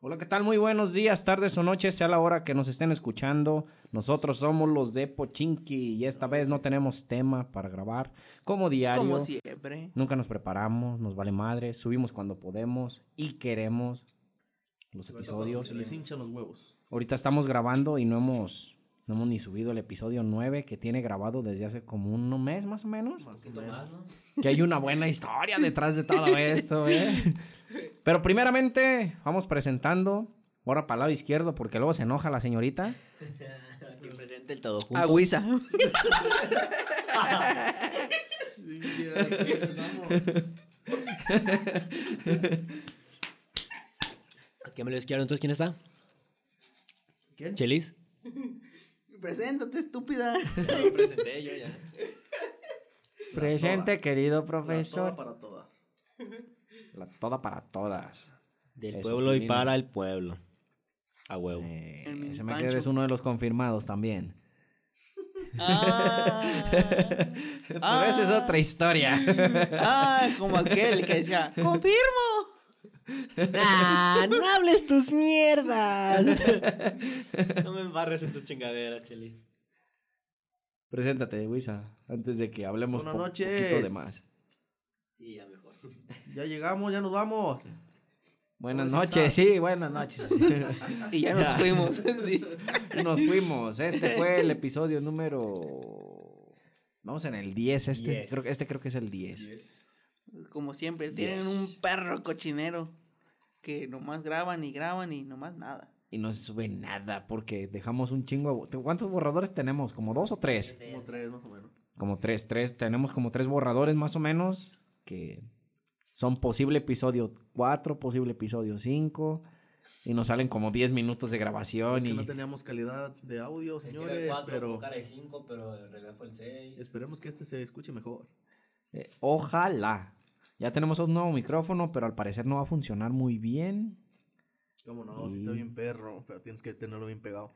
Hola, ¿qué tal? Muy buenos días, tardes o noches, sea la hora que nos estén escuchando. Nosotros somos los de Pochinki y esta vez no tenemos tema para grabar. Como diario. Como siempre. Nunca nos preparamos, nos vale madre, subimos cuando podemos y queremos los episodios. Se les hinchan los huevos. Ahorita estamos grabando y no hemos, no hemos ni subido el episodio 9 que tiene grabado desde hace como un mes más o menos. Más o menos. Que hay una buena historia detrás de todo esto, ¿eh? Pero primeramente vamos presentando. Ahora para el lado izquierdo porque luego se enoja la señorita. Aquí presente el todo junto. Agüiza. Aquí mi lado izquierdo, entonces, ¿quién está? ¿Quién? ¿Chelis? Preséntate, estúpida. Ya lo presenté yo ya. Presente, querido La profesor. toda para todas. La toda para todas. Del Eso, pueblo y para el pueblo. A huevo. Eh, me Pancho. queda es uno de los confirmados también. Ah, Pero esa es otra historia. ah, como aquel que decía, confirmo. ¡Ah! ¡No hables tus mierdas! no me embarres en tus chingaderas, Chelis. Preséntate, Wisa, antes de que hablemos po- noches. poquito de más. Sí, ya mejor. Ya llegamos, ya nos vamos. Buenas ¿Cómo noches, sí, buenas noches. Y ya nos fuimos. Nos fuimos. Este fue el episodio número. Vamos en el 10. Este, Diez. Creo, que- este creo que es el 10. Como siempre, tienen Yes. un perro cochinero que nomás graban y graban y nomás nada. Y no se sube nada porque dejamos un chingo. de- ¿Cuántos borradores tenemos? ¿Como dos o tres? Como tres, más o menos. Como tres, tres. Tenemos como tres borradores más o menos. Que son posible episodio 4, posible episodio 5. Y nos salen como 10 minutos de grabación. Es que y no teníamos calidad de audio, señores, pero cara de 5, pero en realidad fue el 6. esperemos que este se escuche mejor. eh, ojalá. Ya tenemos un nuevo micrófono, pero al parecer no va a funcionar muy bien. Cómo no, si está bien perro, pero tienes que tenerlo bien pegado.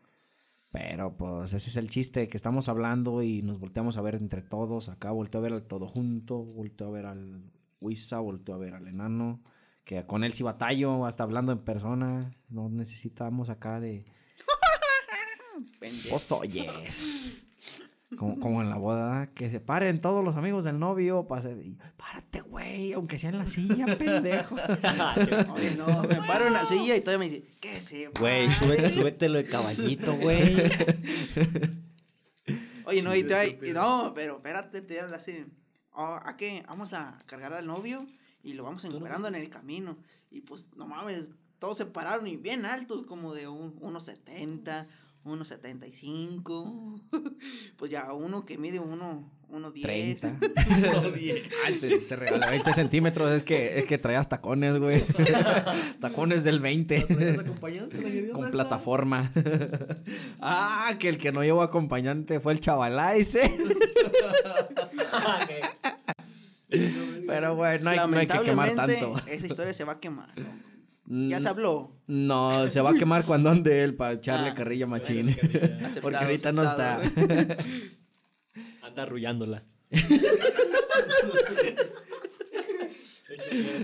Pero pues ese es el chiste, que estamos hablando y nos volteamos a ver entre todos. Acá volteo a ver al todo junto, volteo a ver al Wisa, volteo a ver al enano. Que con él sí batallo, hasta hablando en persona. No necesitamos acá de... Vos oyes. Como, como en la boda, que se paren todos los amigos del novio para hacer... y, Párate, güey, aunque sea en la silla, pendejo. Oye, no, me paro en la silla y todavía me dice, ¿qué se Güey, súbete, súbetelo de caballito, güey. Oye, no, Sí, y te estúpido. no, pero espérate, te voy a hablar así. Oh, ¿A qué? Vamos a cargar al novio y lo vamos encuerando en el camino. Y pues, no mames, todos se pararon y bien altos, como de un, unos 70, unos 75. pues ya uno que mide uno, uno 10. 30. Ay, te, te regalé 20 centímetros, es que, es que traías tacones, güey. tacones del 20. ¿Traes acompañante, la idiota Con plataforma. ah, que el que no llevó acompañante fue el chavalá ese. Pero bueno, no hay, no hay que quemar tanto. esa historia se va a quemar. ¿no? Ya se habló. No, se va a quemar cuando ande él para echarle Ah. carrilla machín. Porque Aceptado, ahorita no está. Anda arrullándola.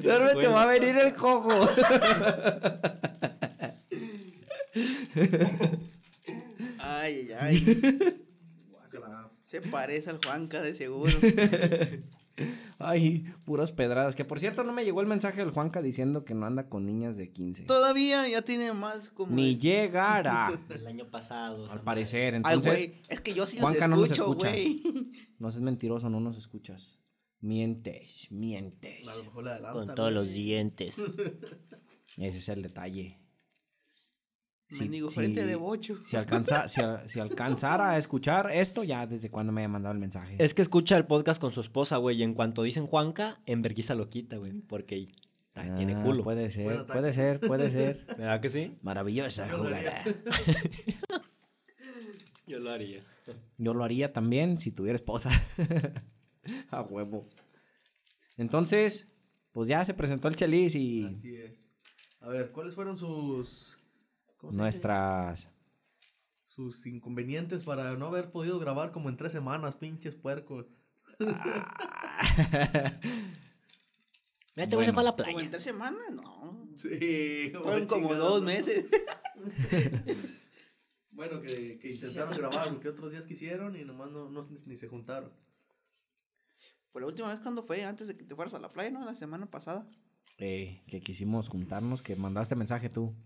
Duerme, te va a venir el cojo. Ay, ay. Se parece al Juanca de seguro. Ay, puras pedradas. Que por cierto, no me llegó el mensaje del Juanca diciendo que no anda con niñas de 15. Todavía ya tiene más como. Ni de- llegará. El año pasado. Al parecer. Ay, Entonces, güey, es que yo sí los Juanca, no nos escucho, escuchas. güey. no seas mentiroso, no nos escuchas. Mientes, mientes. A lo mejor le madre. adelanta. Con todos güey. los dientes. Ese es el detalle. Mendigo frente de bocho. Si, alcanza, si, al- si alcanzara a escuchar esto, ya desde cuando me haya mandado el mensaje. Es que escucha el podcast con su esposa, güey. Y en cuanto dicen Juanca, en vergüenza lo quita, güey. Porque ah, tiene culo. Puede ser, puede ser, puede ser. ¿Verdad que sí? Maravillosa jugada. Yo lo haría. Yo lo haría también si tuviera esposa. a huevo. Entonces, pues ya se presentó el Chelis y Así es. A ver, ¿cuáles fueron sus. Nuestras. Sus inconvenientes para no haber podido grabar como en tres semanas, pinches puercos. Este güey se fue a la Como en playa. tres semanas, no. Sí. Fueron como dos ¿no? meses. Bueno, que, que intentaron grabar, porque otros días quisieron y nomás no, no- ni se juntaron. Por la última vez cuando fue, antes de que te fueras a la playa, ¿no? La semana pasada. Eh, que quisimos juntarnos, que mandaste mensaje tú.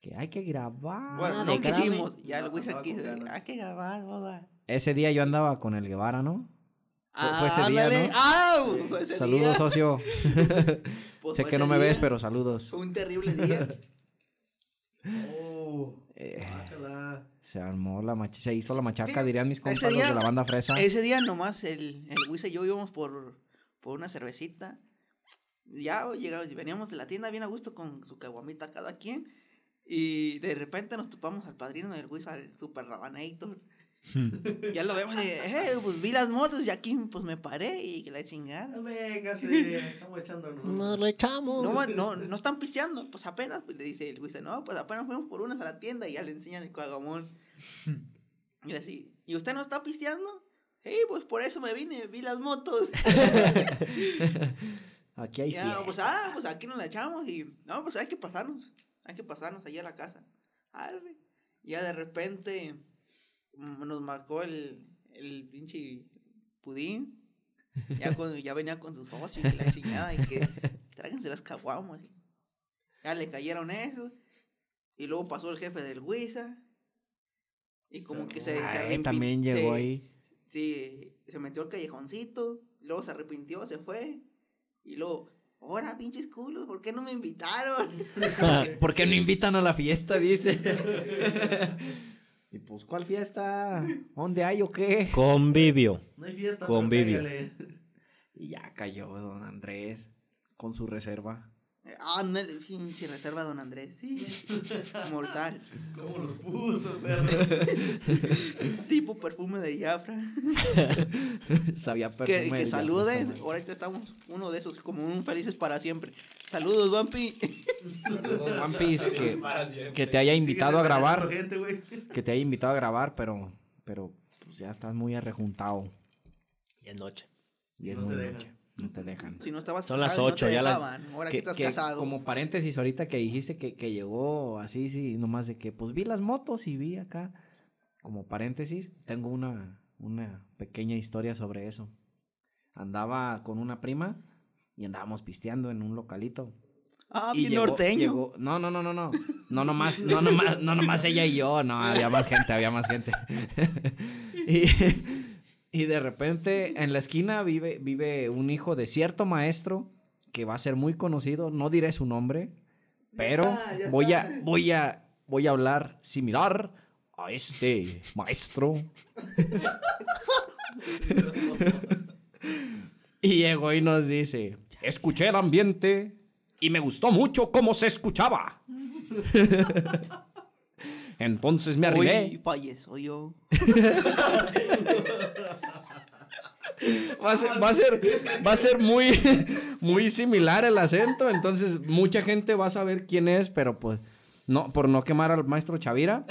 Que hay que grabar. Bueno, Ah, no quisimos. Ya el No, andaba con quiso. Hay que grabar, boda. Ese día yo andaba con el Guevara, ¿no? Fue- fue ese día. ¿no? ¡Ah! Fue ese Saludos, día. socio. Pues sé que no me ves, pero saludos. Fue un terrible día. Oh, Eh, guácala. se armó la machaca, se hizo la machaca, dirían mis compas día- de la banda fresa. Ese día nomás el, el Wiz y yo íbamos por, por una cervecita. Ya llegamos, veníamos de la tienda bien a gusto con su caguamita cada quien. Y de repente nos topamos al padrino del Wiz, al Super Rabanator. ya lo vemos y, eh, pues vi las motos y aquí pues me paré y que la chingada. Venga, sí, estamos echándonos. Nos lo echamos. No, no, no están pisteando, pues apenas, pues le dice el Wiz, no, pues apenas fuimos por unas a la tienda y ya le enseñan el cagamón. Y así, ¿y usted no está pisteando? Sí, pues por eso me vine, vi las motos. Aquí hay Ya, fiesta. pues, ah, pues aquí nos la echamos y, no, pues hay que pasarnos, hay que pasarnos allá a la casa. Arre. Ya de repente mm, nos marcó el, el pinche pudín. Ya, con, ya venía con su socio y la chingada y que tráiganse las caguamas. Ya le cayeron eso. Y luego pasó el jefe del Huiza. Y como que se, se Ay, arrepi- también llegó se- ahí. Sí, se metió al callejoncito, luego se arrepintió, se fue. Y luego, ahora pinches culos, ¿por qué no me invitaron? ¿Por qué no invitan a la fiesta? Dice. y pues, ¿cuál fiesta? ¿Dónde hay o qué? Convivio. No hay fiesta. Convivio. Y ya cayó don Andrés con su reserva. Ah, no, el pinche reserva don Andrés, sí. Mortal. ¿Cómo los puso, perro? Tipo perfume de Jafra. Sabía Que, perfume que de salude, Jafra, madre. ahorita estamos uno de esos, como un felices para siempre. Saludos, Bumpy. One Piece, que, te haya invitado a grabar. Gente. Que te haya invitado a grabar, pero, pero pues ya estás muy arrejuntado. Y es noche. Y es No muy noche. No te dejan. Si no estabas Son las casado y no te ocho, ya las- Ahora que, que, estás que casado. como paréntesis ahorita que dijiste que, que llegó así, sí, nomás de que pues vi las motos y vi acá. Como paréntesis, tengo una, una pequeña historia sobre eso. Andaba con una prima y andábamos pisteando en un localito. Ah, y llegó- norteño. llegó- no, no, no, no, no. No nomás, no nomás, no nomás ella y yo, no, había más gente, había más gente. y, y de repente en la esquina vive, vive un hijo de cierto maestro que va a ser muy conocido, no diré su nombre, pero está, ya voy a, voy a, voy a hablar similar a este maestro. Y llegó y nos dice, escuché el ambiente y me gustó mucho cómo se escuchaba. Entonces me Hoy arrimé. falleció yo. Va a ser, va a ser, va a ser muy, muy similar el acento, entonces mucha gente va a saber quién es, pero pues no, por no quemar al maestro Chavira,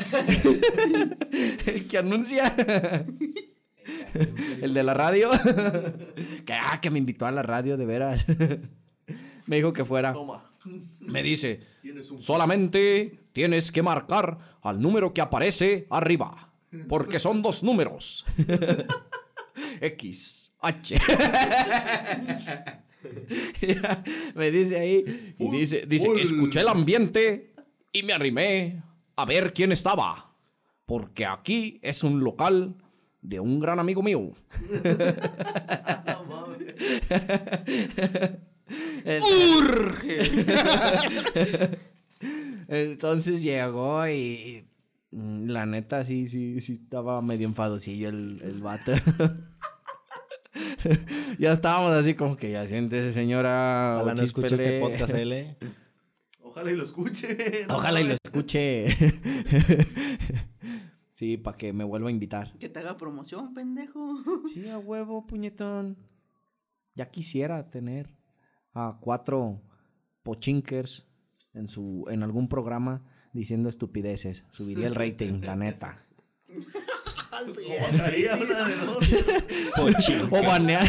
el que anuncia, el de la radio, que, ah, que me invitó a la radio de veras, me dijo que fuera, Toma. me dice, solamente tienes que marcar al número que aparece arriba, porque son dos números. X, H. Me dice ahí, y dice, dice, escuché el ambiente y me arrimé a ver quién estaba, porque aquí es un local de un gran amigo mío. ¡Urge! Entonces llegó y mm, la neta sí, sí, sí estaba medio enfadosillo el, el vato. ya estábamos así como que ya siéntese señora. Ojalá no escuche este podcast L. Ojalá y lo escuche. no Ojalá y lo escuche. sí, para que me vuelva a invitar. Que te haga promoción, pendejo. Sí, a huevo, puñetón. Ya quisiera tener a cuatro pochinkers en su en algún programa diciendo estupideces. Subiría el rating, la neta. O bajaría una de dos. O banean,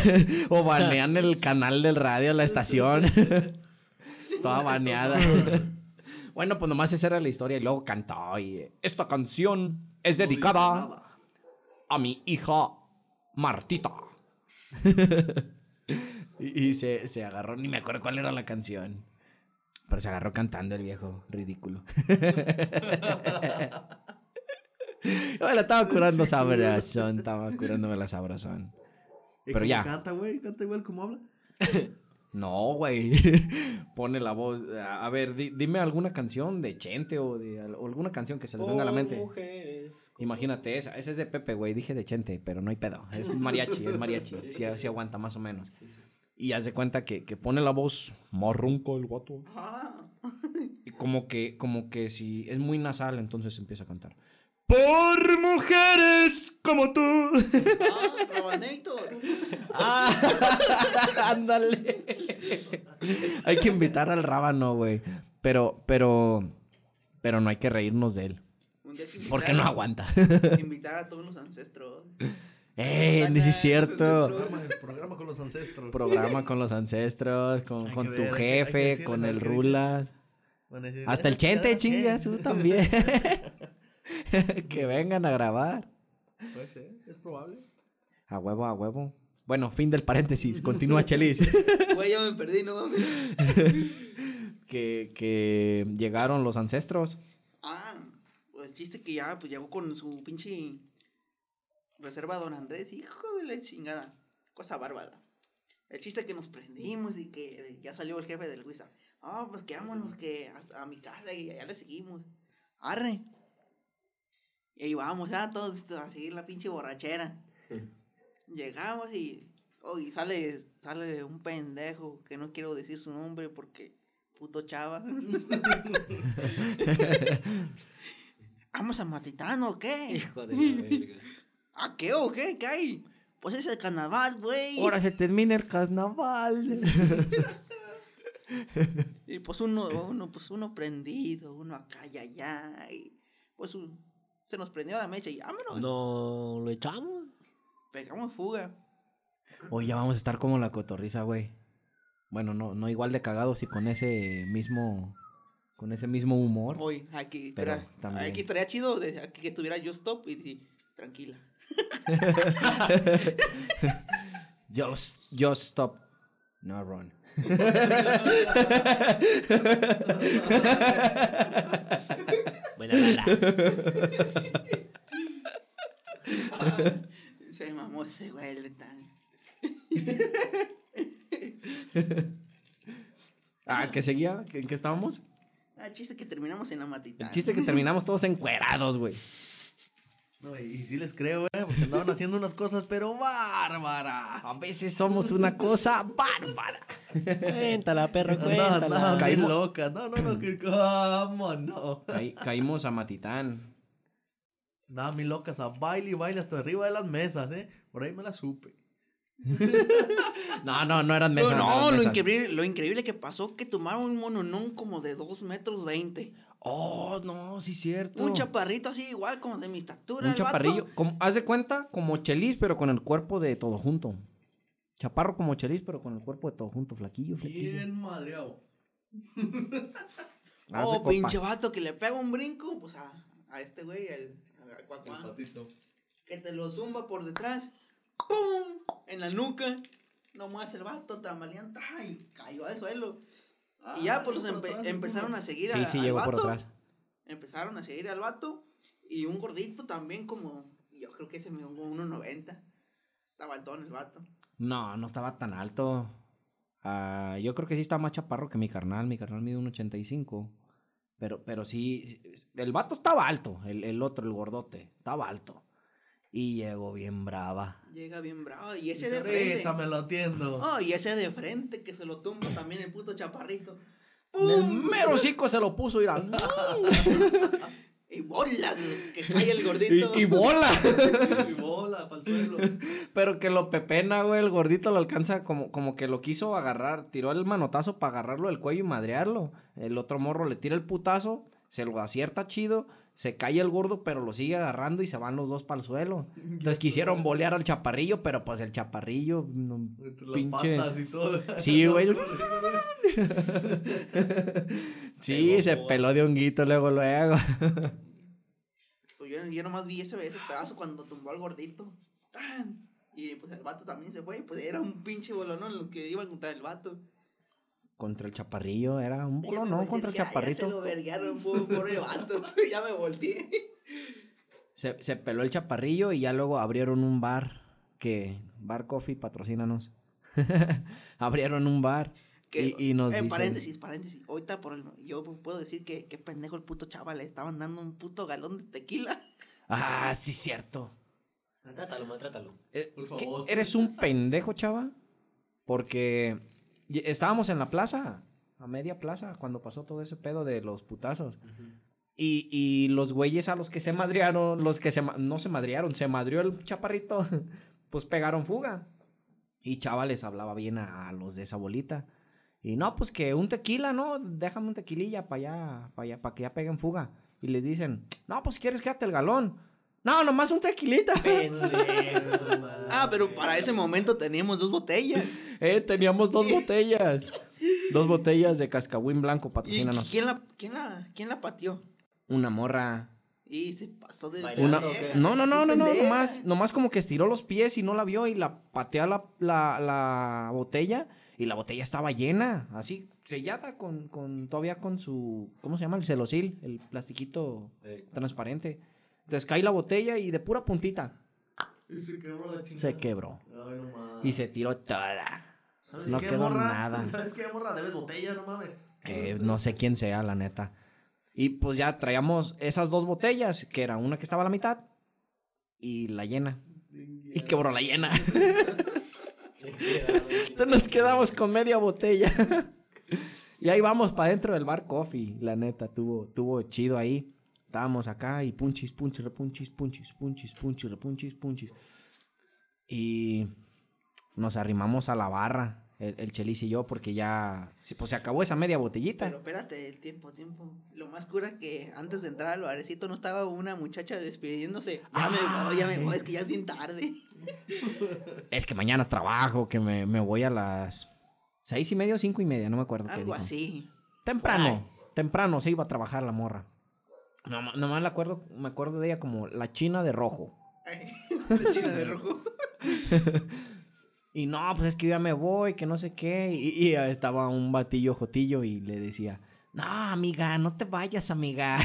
o banean el canal del radio, la estación. Toda baneada. bueno, pues nomás esa era la historia. Y luego cantó. Y esta canción es dedicada a mi hija Martita. y y se, se agarró, ni me acuerdo cuál era la canción. Pero se agarró cantando el viejo, ridículo. Yo me la estaba curando sabrosón, estaba curándome la sabrosón. ¿Y Pero ya. canta, güey? ¿Canta igual como habla? No, güey. Pone la voz. A ver, di- dime alguna canción de Chente o de o alguna canción que se les venga a la Por mente. mujeres. Imagínate esa. Esa es de Pepe, güey. Dije de Chente, pero no hay pedo. Es mariachi, es mariachi. Sí, sí aguanta más o menos. Y haz de cuenta que, que pone la voz marrunco el guato. Ah, Y como que, como que si es muy nasal, entonces empieza a cantar. Por mujeres como tú. ah. Ah, ándale. hay que invitar al rábano, güey. Pero, pero, pero no hay que reírnos de él. Porque no aguanta. Invitar a todos los ancestros. ¡Eh! ni sí es cierto. Programa, el programa con los ancestros. Programa con los ancestros, con, con tu ver, jefe, decirle, con el. Rulas. Hasta el "Eh, Chente, chingas, quien". tú también. que vengan a grabar. Puede ser, es probable. A huevo, a huevo. Bueno, fin del paréntesis. Continúa, Chelis. Güey, ya me perdí, ¿no? mames. que, que llegaron los ancestros. Ah, pues el chiste que ya pues llegó con su pinche reserva Don Andrés, hijo de la chingada. Cosa bárbara. El chiste que nos prendimos y que ya salió el jefe del Wizard. Ah, pues quedámonos que a, a mi casa y allá le seguimos. Arre. Y ahí vamos, ya todos esto, a seguir la pinche borrachera. Llegamos y, oh, y sale, sale un pendejo que no quiero decir su nombre porque puto chava. ¿Vamos a Matitano o qué? Hijo de la verga. ¿A qué o qué? ¿Qué hay? Pues es el carnaval, güey. Ahora se termina el carnaval. Y pues uno, uno, pues uno prendido, uno acá y allá. Y pues un- se nos prendió la mecha y vámonos. No lo echamos. Pegamos fuga. Hoy ya vamos a estar como la cotorriza, güey. Bueno, no, no igual de cagados y con ese mismo. Con ese mismo humor. Hoy, aquí, Pero también. aquí estaría chido de, aquí que estuviera yo stop y decir, tranquila. Just, just stop. No run. Buena bala. Se mamó ese güey, el tan. Ah, ¿qué seguía? ¿En qué estábamos? Ah, chiste que terminamos en la matita. El chiste que terminamos todos encuerados, güey. No, y, y sí les creo, eh, porque andaban haciendo unas cosas, pero bárbaras. A veces somos una cosa bárbara. Cuéntala, perro, cuéntala. bien Caímos- locas. No, no, no, que cómo no. Caí- caímos a Matitán. Andaban bien locas a baile y baile hasta arriba de las mesas, eh. Por ahí me la supe. No, no, no eran No, mesas. no, eran lo mesas. increíble, lo increíble que pasó que tomaron un mononón como de 2 metros 20. Oh, no, sí, cierto. Un chaparrito así, igual como de mi estatura. Un el vato. chaparrillo. como- haz de cuenta como Chelis, pero con el cuerpo de todo junto. Chaparro como Chelis, pero con el cuerpo de todo junto. Flaquillo, flaquillo. Bien madreado. Oh, copas. pinche vato que le pega un brinco, pues a, a este güey, el, al cuacuá, patito. que te lo zumba por detrás, ¡pum! En la nuca. Nomás el vato tambaleando, ¡ay! Cayó al suelo. Y ya, pues los empe- empezaron a seguir Sí, a- sí, al llegó por vato. atrás. Empezaron a seguir al vato. Y un gordito también, como. Yo creo que ese me dio 1.90. Estaba alto el vato. No, no estaba tan alto. Ah, yo creo que sí estaba más chaparro que mi carnal. Mi carnal mide un 85. Pero, pero sí, el vato estaba alto. El, el otro, el gordote, estaba alto. Y llegó bien brava. Llega bien bravo. Y ese de frente. Ahorita me lo atiendo. Oh, y ese de frente que se lo tumba también el puto chaparrito. El ¡Pum! mero hocico se lo puso, mira. Y bolas, que cae el gordito. y, y bola. Y bola para el suelo. Pero que lo pepena, güey. El gordito lo alcanza como, como que lo quiso agarrar. Tiró el manotazo para agarrarlo del cuello y madrearlo. El otro morro le tira el putazo. Se lo acierta chido. Se cae el gordo, pero lo sigue agarrando y se van los dos para el suelo. Entonces quisieron bolear al chaparrillo, pero pues el chaparrillo, no, Entre las pinche. patas y todo. Sí, güey. sí, Pegó se peló de honguito luego, luego. Pues yo, yo nomás vi ese, ese pedazo cuando tumbó al gordito. ¡Tan! Y pues el vato también se fue. Pues era un pinche bolonón lo que iban contra el vato. Contra el chaparrillo, era un me ¿no? Contra el "Ah, Ya se lo chaparrito. verguearon, por, por el vato. ya me volteé. Se, se peló el chaparrillo y ya luego abrieron un bar. Que, Bar Coffee, patrocínanos. abrieron un bar. Que, y, y nos eh, dicen- paréntesis, paréntesis. Ahorita por el, yo puedo decir que, que pendejo el puto chaval. Le estaban dando un puto galón de tequila. Ah, sí, cierto. Maltrátalo, maltrátalo. Eh, Por favor. ¿Eres un pendejo, chava? Porque y- estábamos en la plaza, a media plaza, cuando pasó todo ese pedo de los putazos. Y, y los güeyes a los que se madrearon, los que se no se madrearon, se madrió el chaparrito, pues pegaron fuga. Y chava les hablaba bien a, a los de esa bolita. Y no, pues que un tequila, ¿no? Déjame un tequililla para allá, para allá, para que ya peguen fuga. Y les dicen, no, pues si quieres quédate el galón. No, nomás un tequilita. Pendejo. Ah, pero para ese momento teníamos dos botellas. Eh, teníamos dos botellas. Dos botellas de cascahuín blanco, ¿Y patrocínanos. quién la, quién la, quién la pateó? Una morra. Y se pasó de Bailando, Una... No, no, no, no, no. Nomás, nomás como que estiró los pies y no la vio y la patea la, la, la botella. Y la botella estaba llena, así, sellada con, con, todavía con su, ¿cómo se llama? El celosil, el plastiquito Eh, transparente. Entonces cae la botella y de pura puntita Y se quebró la chingada. se quebró. Ay, no mames. Y se tiró toda. ¿Sabes no qué, quedó morra? nada. ¿Sabes qué, morra? Debes botella, no mames. Eh, no sé quién sea, la neta. Y pues ya traíamos esas dos botellas, que era una que estaba a la mitad y la llena. Y quebró la llena. Entonces nos quedamos con media botella. y ahí vamos para dentro del bar Coffee, la neta, tuvo, tuvo chido ahí. Estábamos acá y punchis, punchis, repunchis, punchis, punchis, punchis, repunchis, punchis. Y nos arrimamos a la barra, el, el Chelis y yo, porque ya, pues se acabó esa media botellita. Pero espérate, el tiempo, tiempo. Lo más cura que antes de entrar al barecito no estaba una muchacha despidiéndose. Ya me voy, ya me voy, es que ya es bien tarde. Es que mañana trabajo, que me, me voy a las seis y media o cinco y media, no me acuerdo qué Algo dijo. así. Temprano, temprano se iba a trabajar la morra. Nomás, nomás la acuerdo, me acuerdo de ella como la china de rojo. La china de rojo. Y no, pues es que yo ya me voy, que no sé qué. Y, y estaba un batillo jotillo y le decía, no, amiga, no te vayas, amiga.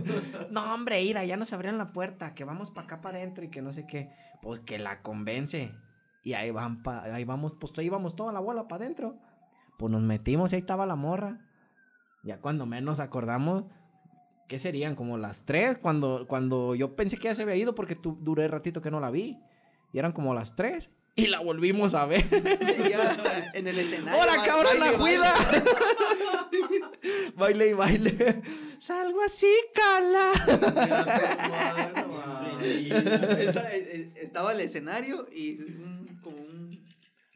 no, hombre, ira, ya nos abrieron la puerta, que vamos para acá para adentro y que no sé qué. Pues que la convence. Y ahí van pa, ahí vamos, pues ahí íbamos toda la bola para adentro. Pues nos metimos y ahí estaba la morra. Ya cuando menos acordamos, ¿qué serían? Como las tres, cuando, cuando yo pensé que ya se había ido porque tu- duré ratito que no la vi. Y eran como las tres. Y la volvimos a ver. Ya en el escenario. ¡Hola, cabrón, la cuida! baile y baile. Salgo así, cala. eh, eh, Estaba el escenario y como un.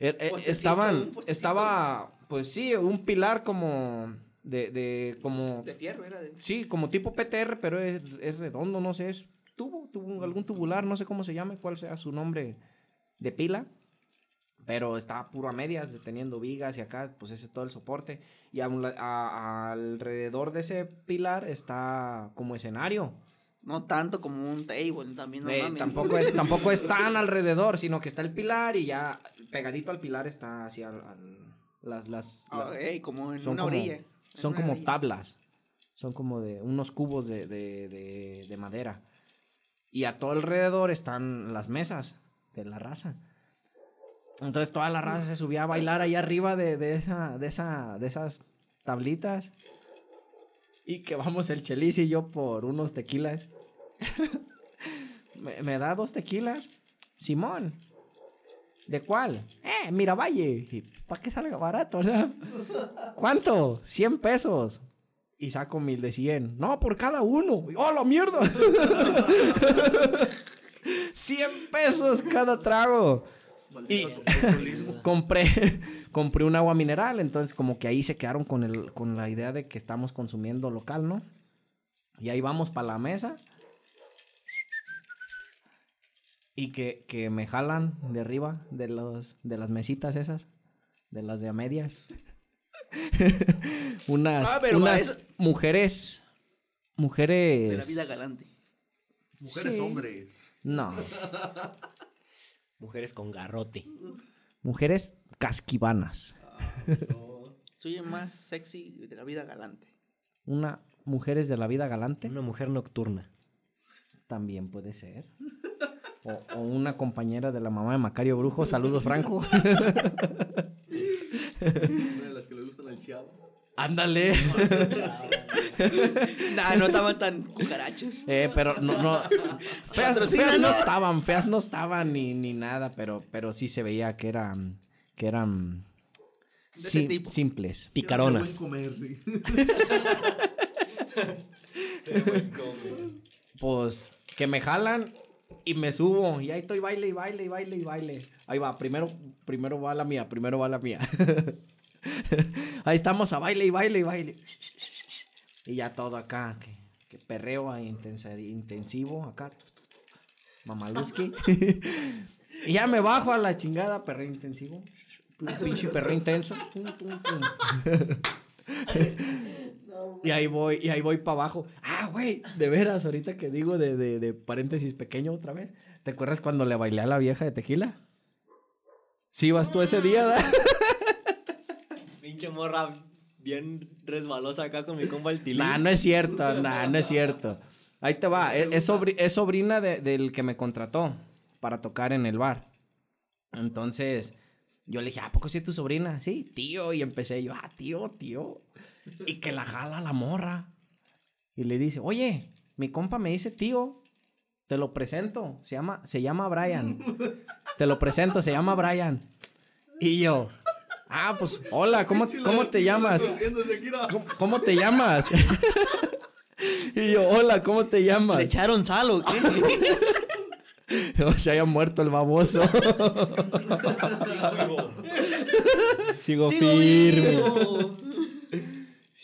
Er- eh, estaban, estaba, pues sí, un pilar como de, de, como, De fierro, era de. sí, como tipo PTR, pero es, es redondo, no sé, es tubo, tubo, algún tubular, no sé cómo se llame, cuál sea su nombre de pila. Pero está puro a medias, teniendo vigas y acá, pues ese todo el soporte. Y a un la- a- alrededor de ese pilar está como escenario. No tanto como un table, también no Eh, tampoco, es, tampoco es tan alrededor, sino que está el pilar y ya pegadito al pilar está hacia las, las, Ah, la- como en una como, orilla. Son como tablas, son como de unos cubos de, de, de, de madera. Y a todo alrededor están las mesas de la raza. Entonces toda la raza se subía a bailar ahí arriba de, de, esa, de, esa, de esas tablitas. Y que vamos el Chelis y yo por unos tequilas. ¿Me, me da dos tequilas? Simón. ¿De cuál? Eh, Miravalle. ¿Para qué salga barato, no? ¿Cuánto? 100 pesos. Y saco mil de 100. No, por cada uno. ¡Oh, la mierda! 100 pesos cada trago. Y compré, compré un agua mineral, entonces como que ahí se quedaron con, el, con la idea de que estamos consumiendo local, ¿no? Y ahí vamos para la mesa. Y que, que me jalan de arriba de, los, de las mesitas esas. De las de a medias. unas Ah, pero unas mujeres. Mujeres. De la vida galante. Mujeres, Sí. hombres. No. Mujeres con garrote. Mujeres casquivanas. Soy el más sexy de la vida galante. Una. Mujeres de la vida galante. Una mujer nocturna. También puede ser. O, o una compañera de la mamá de Macario Brujo. Saludos, Franco. Una de las que le gustan al chavo. Ándale. Nah, no estaban tan cucarachos. Eh, pero no, no. Feas, no estaban, feas no estaban ni, ni nada, pero, pero sí se veía que eran, que eran ese sim- tipo. simples. Picaronas. Qué buen comer, sí. Pues que me jalan y me subo y ahí estoy baile y baile y baile y baile. Ahí va, primero, primero va la mía, primero va la mía. ahí estamos a baile y baile y baile. Y ya todo acá, que, que perreo ahí intensa- intensivo, acá. Mamaluski. y ya me bajo a la chingada, perreo intensivo. Pinche perreo intenso. Y ahí voy, y ahí voy para abajo. Ah, güey, de veras, ahorita que digo de, de, de paréntesis pequeño otra vez. ¿Te acuerdas cuando le bailé a la vieja de tequila? Sí, vas tú ese día, ¿da? Pinche morra bien resbalosa acá con mi compa el tilín. Nah, no es cierto, nah, no es cierto. Ahí te va, es, es sobri- es sobrina de- del que me contrató para tocar en el bar. Entonces, yo le dije, ¿a poco sí es tu sobrina? Sí, tío, y empecé yo, ah, tío, tío. Y que la jala la morra. Y le dice, oye, mi compa me dice tío, te lo presento, se llama, se llama Brian. Te lo presento, se llama Brian. Y yo, ah, pues, hola, ¿cómo, cómo te llamas? ¿no? ¿Cómo, cómo te llamas? y yo, hola, ¿cómo te llamas? ¿Le echaron sal o qué? Se haya muerto el baboso. Sigo Sigo firme. vivo.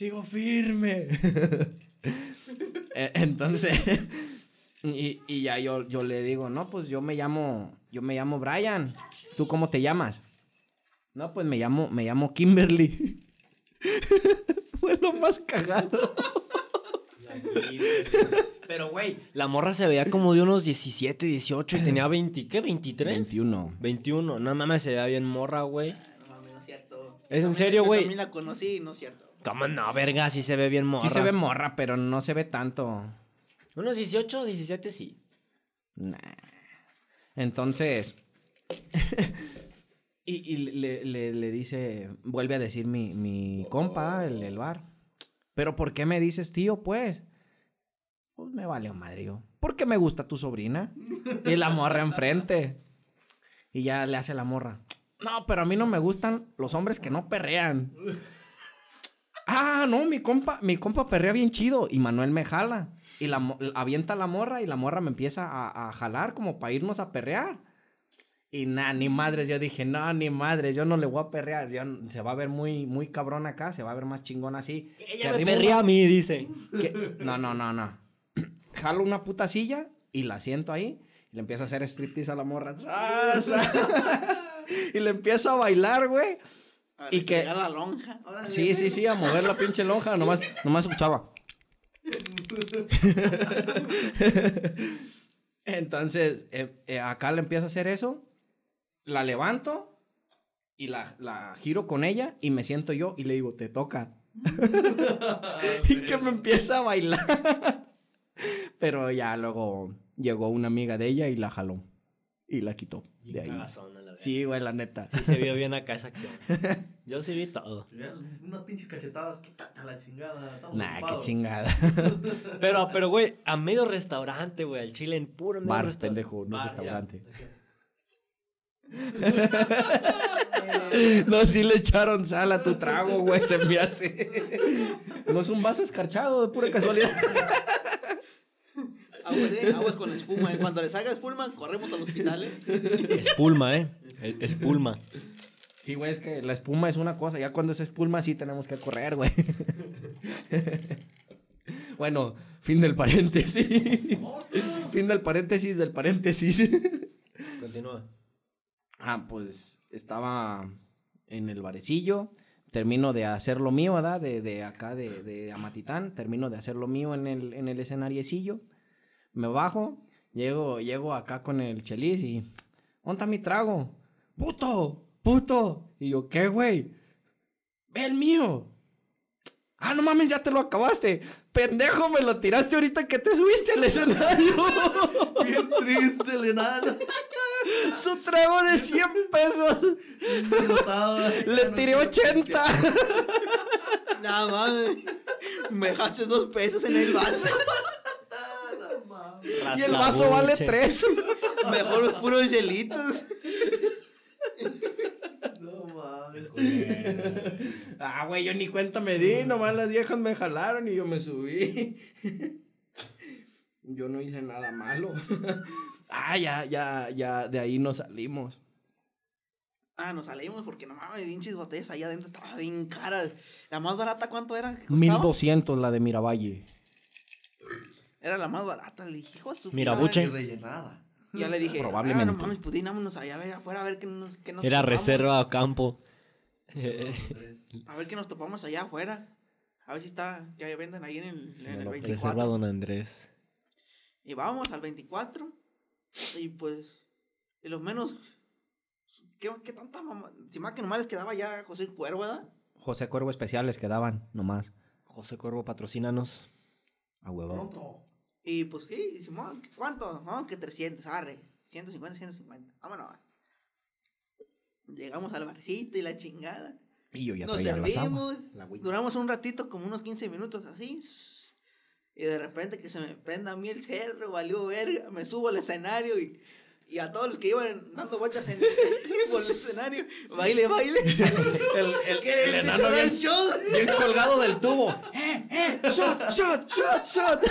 Sigo firme. Entonces, y, y ya yo, yo le digo, no, pues yo me llamo, yo me llamo Brian. ¿Tú cómo te llamas? No, pues me llamo, me llamo Kimberly. Fue lo más cagado. Pero, güey, la morra se veía como de unos 17, 18 y tenía 20, ¿qué? ¿23? 21. 21. No mames, se veía bien morra, güey. No mames, no es cierto. ¿Es en serio, güey? Yo también la conocí y no es cierto. ¿Cómo no, verga? Sí se ve bien morra. Sí se ve morra, pero no se ve tanto. Unos 18, 17 sí. Nah. Entonces. y y le, le- le dice. Vuelve a decir mi, mi compa, el del bar. Pero ¿por qué me dices tío, pues? Pues me vale madre yo. Porque me gusta tu sobrina. Y la morra enfrente. Y ya le hace la morra. No, pero a mí no me gustan los hombres que no perrean. Ah, no, mi compa, mi compa perrea bien chido. Y Manuel me jala. Y la, avienta la morra y la morra me empieza a, a jalar como para irnos a perrear. Y nada, ni madres. Yo dije, no, ni madres, yo no le voy a perrear. Yo- se va a ver muy, muy cabrón acá, se va a ver más chingón así. Ella Que me perrea a mí, dice. que- No, no, no, no. Jalo una puta silla y la siento ahí. Y le empiezo a hacer striptease a la morra. Y le empiezo a bailar, güey. A Y que- la lonja. Órale. Sí, sí, sí, a mover la pinche lonja. Nomás, nomás escuchaba. Entonces, eh, eh, acá le empiezo a hacer eso. La levanto y la, la giro con ella y me siento yo y le digo, te toca. y que me empieza a bailar. Pero ya luego llegó una amiga de ella y la jaló. Y la quitó de ahí. Sí, güey, la neta. Sí se vio bien acá esa acción. Yo sí vi todo. Si veas unas pinches cachetadas, quítate a la chingada. estamos Nah, qué chingada. Pero, pero, güey, a medio restaurante, güey, al chile en puro medio Bar, restaurante. pendejo, no Bar, restaurante. No, sí le echaron sal a tu trago, güey, se me hace. No es un vaso escarchado, de pura casualidad. Aguas, eh, aguas con espuma. En cuanto le salga espuma, corremos al hospital, eh. Espulma, ¿eh? Es- Espulma. Sí, güey, es que la espuma es una cosa, ya cuando es espuma sí tenemos que correr, güey. Bueno, fin del paréntesis. fin del paréntesis del paréntesis. Continúa. Ah, pues estaba en el barecillo. Termino de hacer lo mío, ¿verdad? De, de acá, de, de Amatitán. Termino de hacer lo mío en el, en el escenariecillo. Me bajo, llego, llego acá con el chelis y... ¿Dónde está mi trago? ¡Puto! ¡Puto! Y yo, ¿qué, güey? ¡Ve el mío! Ah, no mames, ya te lo acabaste. Pendejo, me lo tiraste ahorita que te subiste al escenario. Bien triste el enano. Su trago de 100 pesos. Le tiré 80. Nada más. Me dejaste dos pesos en el vaso. Y el vaso vale 3. Mejor los puros hielitos. No mames. Ah, güey, yo ni cuenta me di. Nomás las viejas me jalaron y yo me subí. Yo no hice nada malo. Ah, ya, ya, ya, de ahí nos salimos. Ah, nos salimos porque no mames, pinches botellas allá adentro estaban bien caras. La más barata, ¿cuánto era? ¿Qué costaba? 1200 la de Miravalle. Era la más barata. Le dije, hijo de su Mirabuche. Rellenada. Ya le dije, Probablemente. Ah, no mames, pues dinámonos allá a ver afuera a ver qué nos, qué nos Era topamos. reserva a campo. A ver qué nos topamos allá afuera. A ver si está, ya venden ahí en el, en el Reserva 24. Don Andrés. Y vamos al 24. Y pues, y los menos. ¿Qué, qué tanta mamá? Si más que nomás les quedaba ya José Cuervo, ¿verdad? José Cuervo especiales quedaban, nomás. José Cuervo, patrocínanos. A huevo. Pronto. Y pues sí, y Simón, ¿cuánto? No, que 300, arre. 150, 150. Vámonos. Llegamos al barcito y la chingada. Y yo ya Nos servimos. la. Duramos un ratito, como unos 15 minutos así. Y de repente que se me prenda a mí el cerro, valió verga. Me subo al escenario y, y a todos los que iban dando vueltas en, por el escenario, baile, baile. El, el, que el empieza enano a dar bien, show. bien colgado del tubo. ¡Eh, eh! ¡Shot, shot, shot, shot!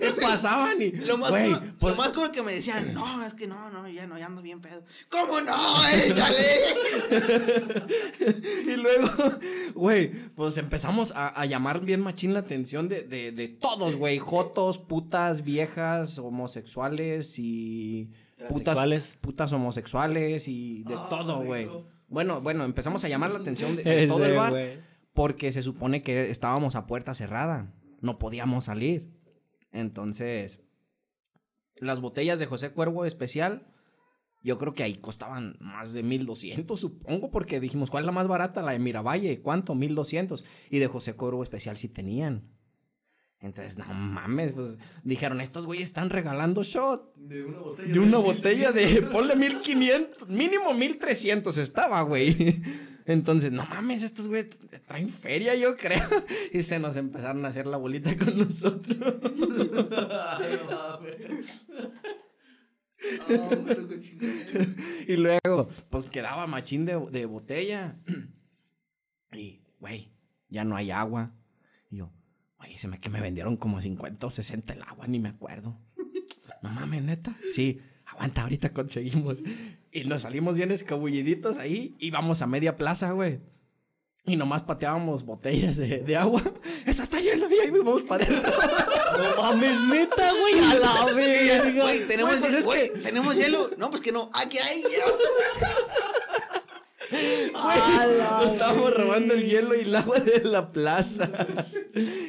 Y pasaban y. Lo más, güey, curo- pues, lo más curo que me decían, no, es que no, no, ya no, ya ando bien pedo. ¿Cómo no? ¡Échale! Y luego, güey, pues empezamos a, a llamar bien machín la atención de, de, de todos, güey. Jotos, putas, viejas, homosexuales y. Putas, putas homosexuales y de Ah, todo, güey. Bueno, bueno, empezamos a llamar la atención de, de todo el bar porque se supone que estábamos a puerta cerrada. No podíamos salir. Entonces, las botellas de José Cuervo especial, yo creo que ahí costaban más de 1200, supongo, porque dijimos, ¿cuál es la más barata? La de Miravalle, ¿cuánto? 1200. Y de José Cuervo especial sí tenían. Entonces, no mames, pues dijeron, estos güeyes están regalando shot. De una botella. De una botella de, ponle 1500, mínimo 1300 estaba, güey. Entonces, no mames, estos güeyes traen feria, yo creo. Y se nos empezaron a hacer la bolita con nosotros. Y luego, pues quedaba machín de, de botella. Y, güey, ya no hay agua. Y yo, oye, se me que me vendieron como 50 o 60 el agua, ni me acuerdo. No mames, neta. Sí, aguanta, ahorita conseguimos. Y nos salimos bien escabulliditos ahí y vamos a media plaza, güey. Y nomás pateábamos botellas de, de agua. Esta está llena y ahí vamos para adentro. No mames, neta, güey. A la verga. Güey, tenemos, Güey, pues güey, que- tenemos hielo. No, pues que no. Aquí hay hielo. Nos estábamos robando el hielo y el agua de la plaza.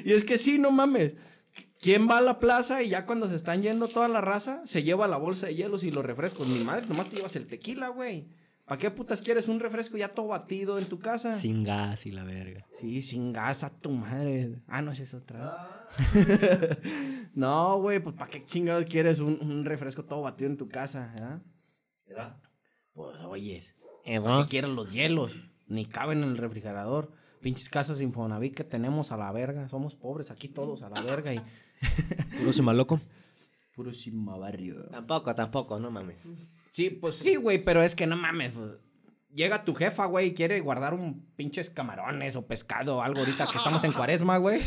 Y es que sí, no mames. ¿Quién va a la plaza y ya cuando se están yendo toda la raza, se lleva la bolsa de hielos y los refrescos? Mi madre, nomás te llevas el tequila, güey. ¿Para qué putas quieres un refresco ya todo batido en tu casa? Sin gas y la verga. Sí, sin gas a tu madre. Ah, no, esa es otra. no, güey, pues ¿para qué chingados quieres un, un refresco todo batido en tu casa? ¿verdad? Pues oyes. Eh, ¿Qué quieren los hielos? Ni caben en el refrigerador. Pinches casas Infonavit que tenemos a la verga. Somos pobres aquí todos a la verga y... Puro loco. Puro barrio. Tampoco, tampoco, no mames. Sí, pues sí, güey, pero es que no mames. pues, Llega tu jefa, güey, y quiere guardar un pinches camarones o pescado o algo ahorita que estamos en cuaresma, güey.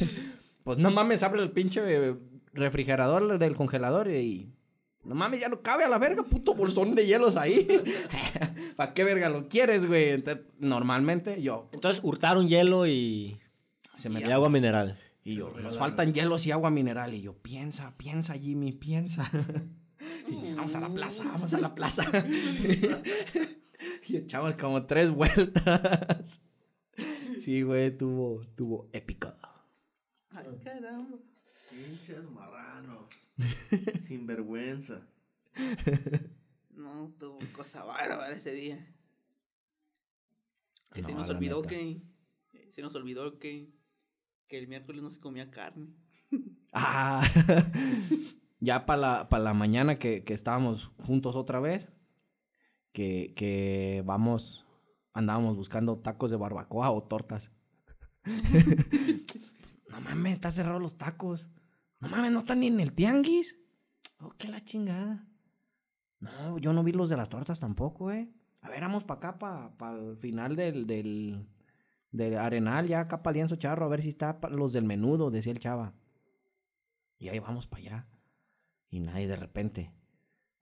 Pues no mames, abre el pinche refrigerador del congelador y... No mames, ya no cabe a la verga, puto bolsón de hielos ahí. ¿Para qué verga lo quieres, güey? Entonces, normalmente yo Entonces hurtaron hielo y, se me y agua mineral. Y yo, nos faltan hielos y agua mineral. Y yo, piensa, piensa, Jimmy, piensa. Y, vamos a la plaza, vamos a la plaza. y echamos como tres vueltas. Sí, güey, tuvo, tuvo épico. Ay, caramba. Pinches marranos. Sinvergüenza. No, tuvo cosa bárbara ese día. Que se No, nos olvidó neta. que. Se nos olvidó que. Que el miércoles no se comía carne. Ah, ya para la, pa' la mañana que, que estábamos juntos otra vez, que, que vamos, andábamos buscando tacos de barbacoa o tortas. no mames, están cerrados los tacos. No mames, no están ni en el tianguis. Oh, qué la chingada. No, yo no vi los de las tortas tampoco, eh. A ver, vamos para acá, para el final del, del, del arenal, ya acá para Lienzo Charro, a ver si está los del menudo, decía el chava. Y ahí vamos para allá. Y nadie de repente.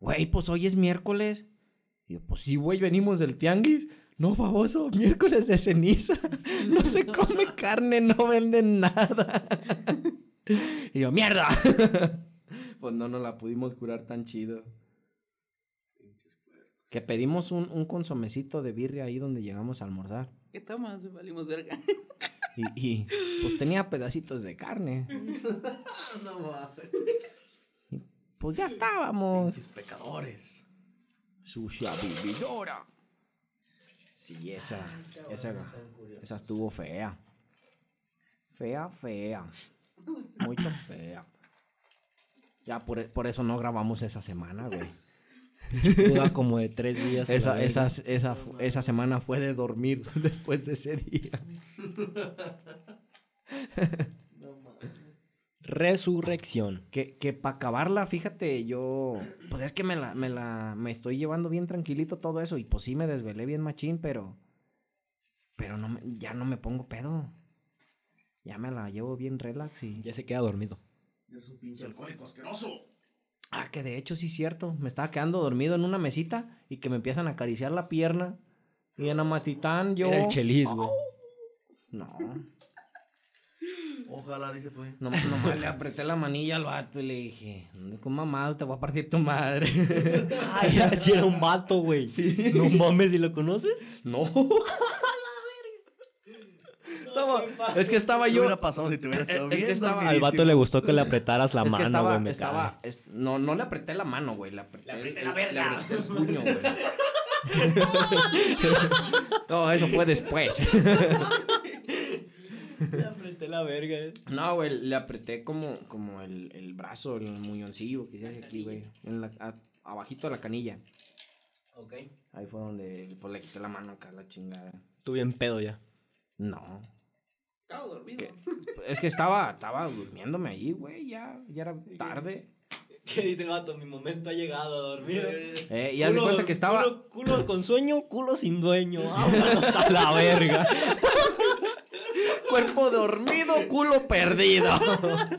Güey, pues hoy es miércoles. Y yo, pues sí, güey, venimos del tianguis. No, baboso, miércoles de ceniza. No se come carne, no venden nada. Y yo, mierda. Pues no nos la pudimos curar tan chido. Que pedimos un, un consomecito de birria ahí donde llegamos a almorzar. ¿Qué tomas? Valimos verga. Y, y, pues tenía pedacitos de carne. No mames. Pues ya estábamos. Pinches pecadores. Sucia vividora. Sí, esa, esa, esa estuvo fea. Fea, fea. Muy fea. Ya por, por eso no grabamos esa semana, güey. Duda como de tres días. Esa, esa, esa, esa semana fue de dormir después de ese día. Resurrección. Que, que para acabarla, fíjate, yo. Pues es que me la, me la. Me estoy llevando bien tranquilito todo eso. Y pues sí me desvelé bien machín, pero. Pero no me- ya no me pongo pedo. Ya me la llevo bien relax y. Ya se queda dormido. Eres un pinche alcohólico asqueroso. Ah, que de hecho sí es cierto. Me estaba quedando dormido en una mesita y que me empiezan a acariciar la pierna. Y en Amatitán yo. Era el chelis, güey. No. Ojalá, dice pues. No, nomás le apreté la manilla al vato y le dije, ¿dónde con mamá? Te voy a partir tu madre. Ay, así era un vato, güey. Sí. No mames, ¿y lo conoces? No. Estaba- es que estaba ¿Qué yo. hubiera pasado si te hubieras Eh, quedado es que bien estaba- Al vato le gustó que le apretaras la es que mano, estaba, güey. estaba, cae. es- no, no le apreté la mano, güey. Le apreté, Le apreté el- la verga. Le apreté el puño, güey. no, eso fue después. Le apreté la verga. eh. no, güey, le apreté como, como el, el brazo, el muñoncillo que se hace aquí, güey. En la, a- abajito de la canilla. Ok. Ahí fue donde pues, le quité la mano acá, la chingada. Tú bien pedo ya. No. Estaba dormido. Es que estaba, estaba durmiéndome ahí, güey. Ya, ya era tarde. ¿Qué dice el vato? Mi momento ha llegado a dormir. Eh, y haz de cuenta que estaba. Culo, culo con sueño, culo sin dueño. Vámonos a la verga. Cuerpo dormido, culo perdido. A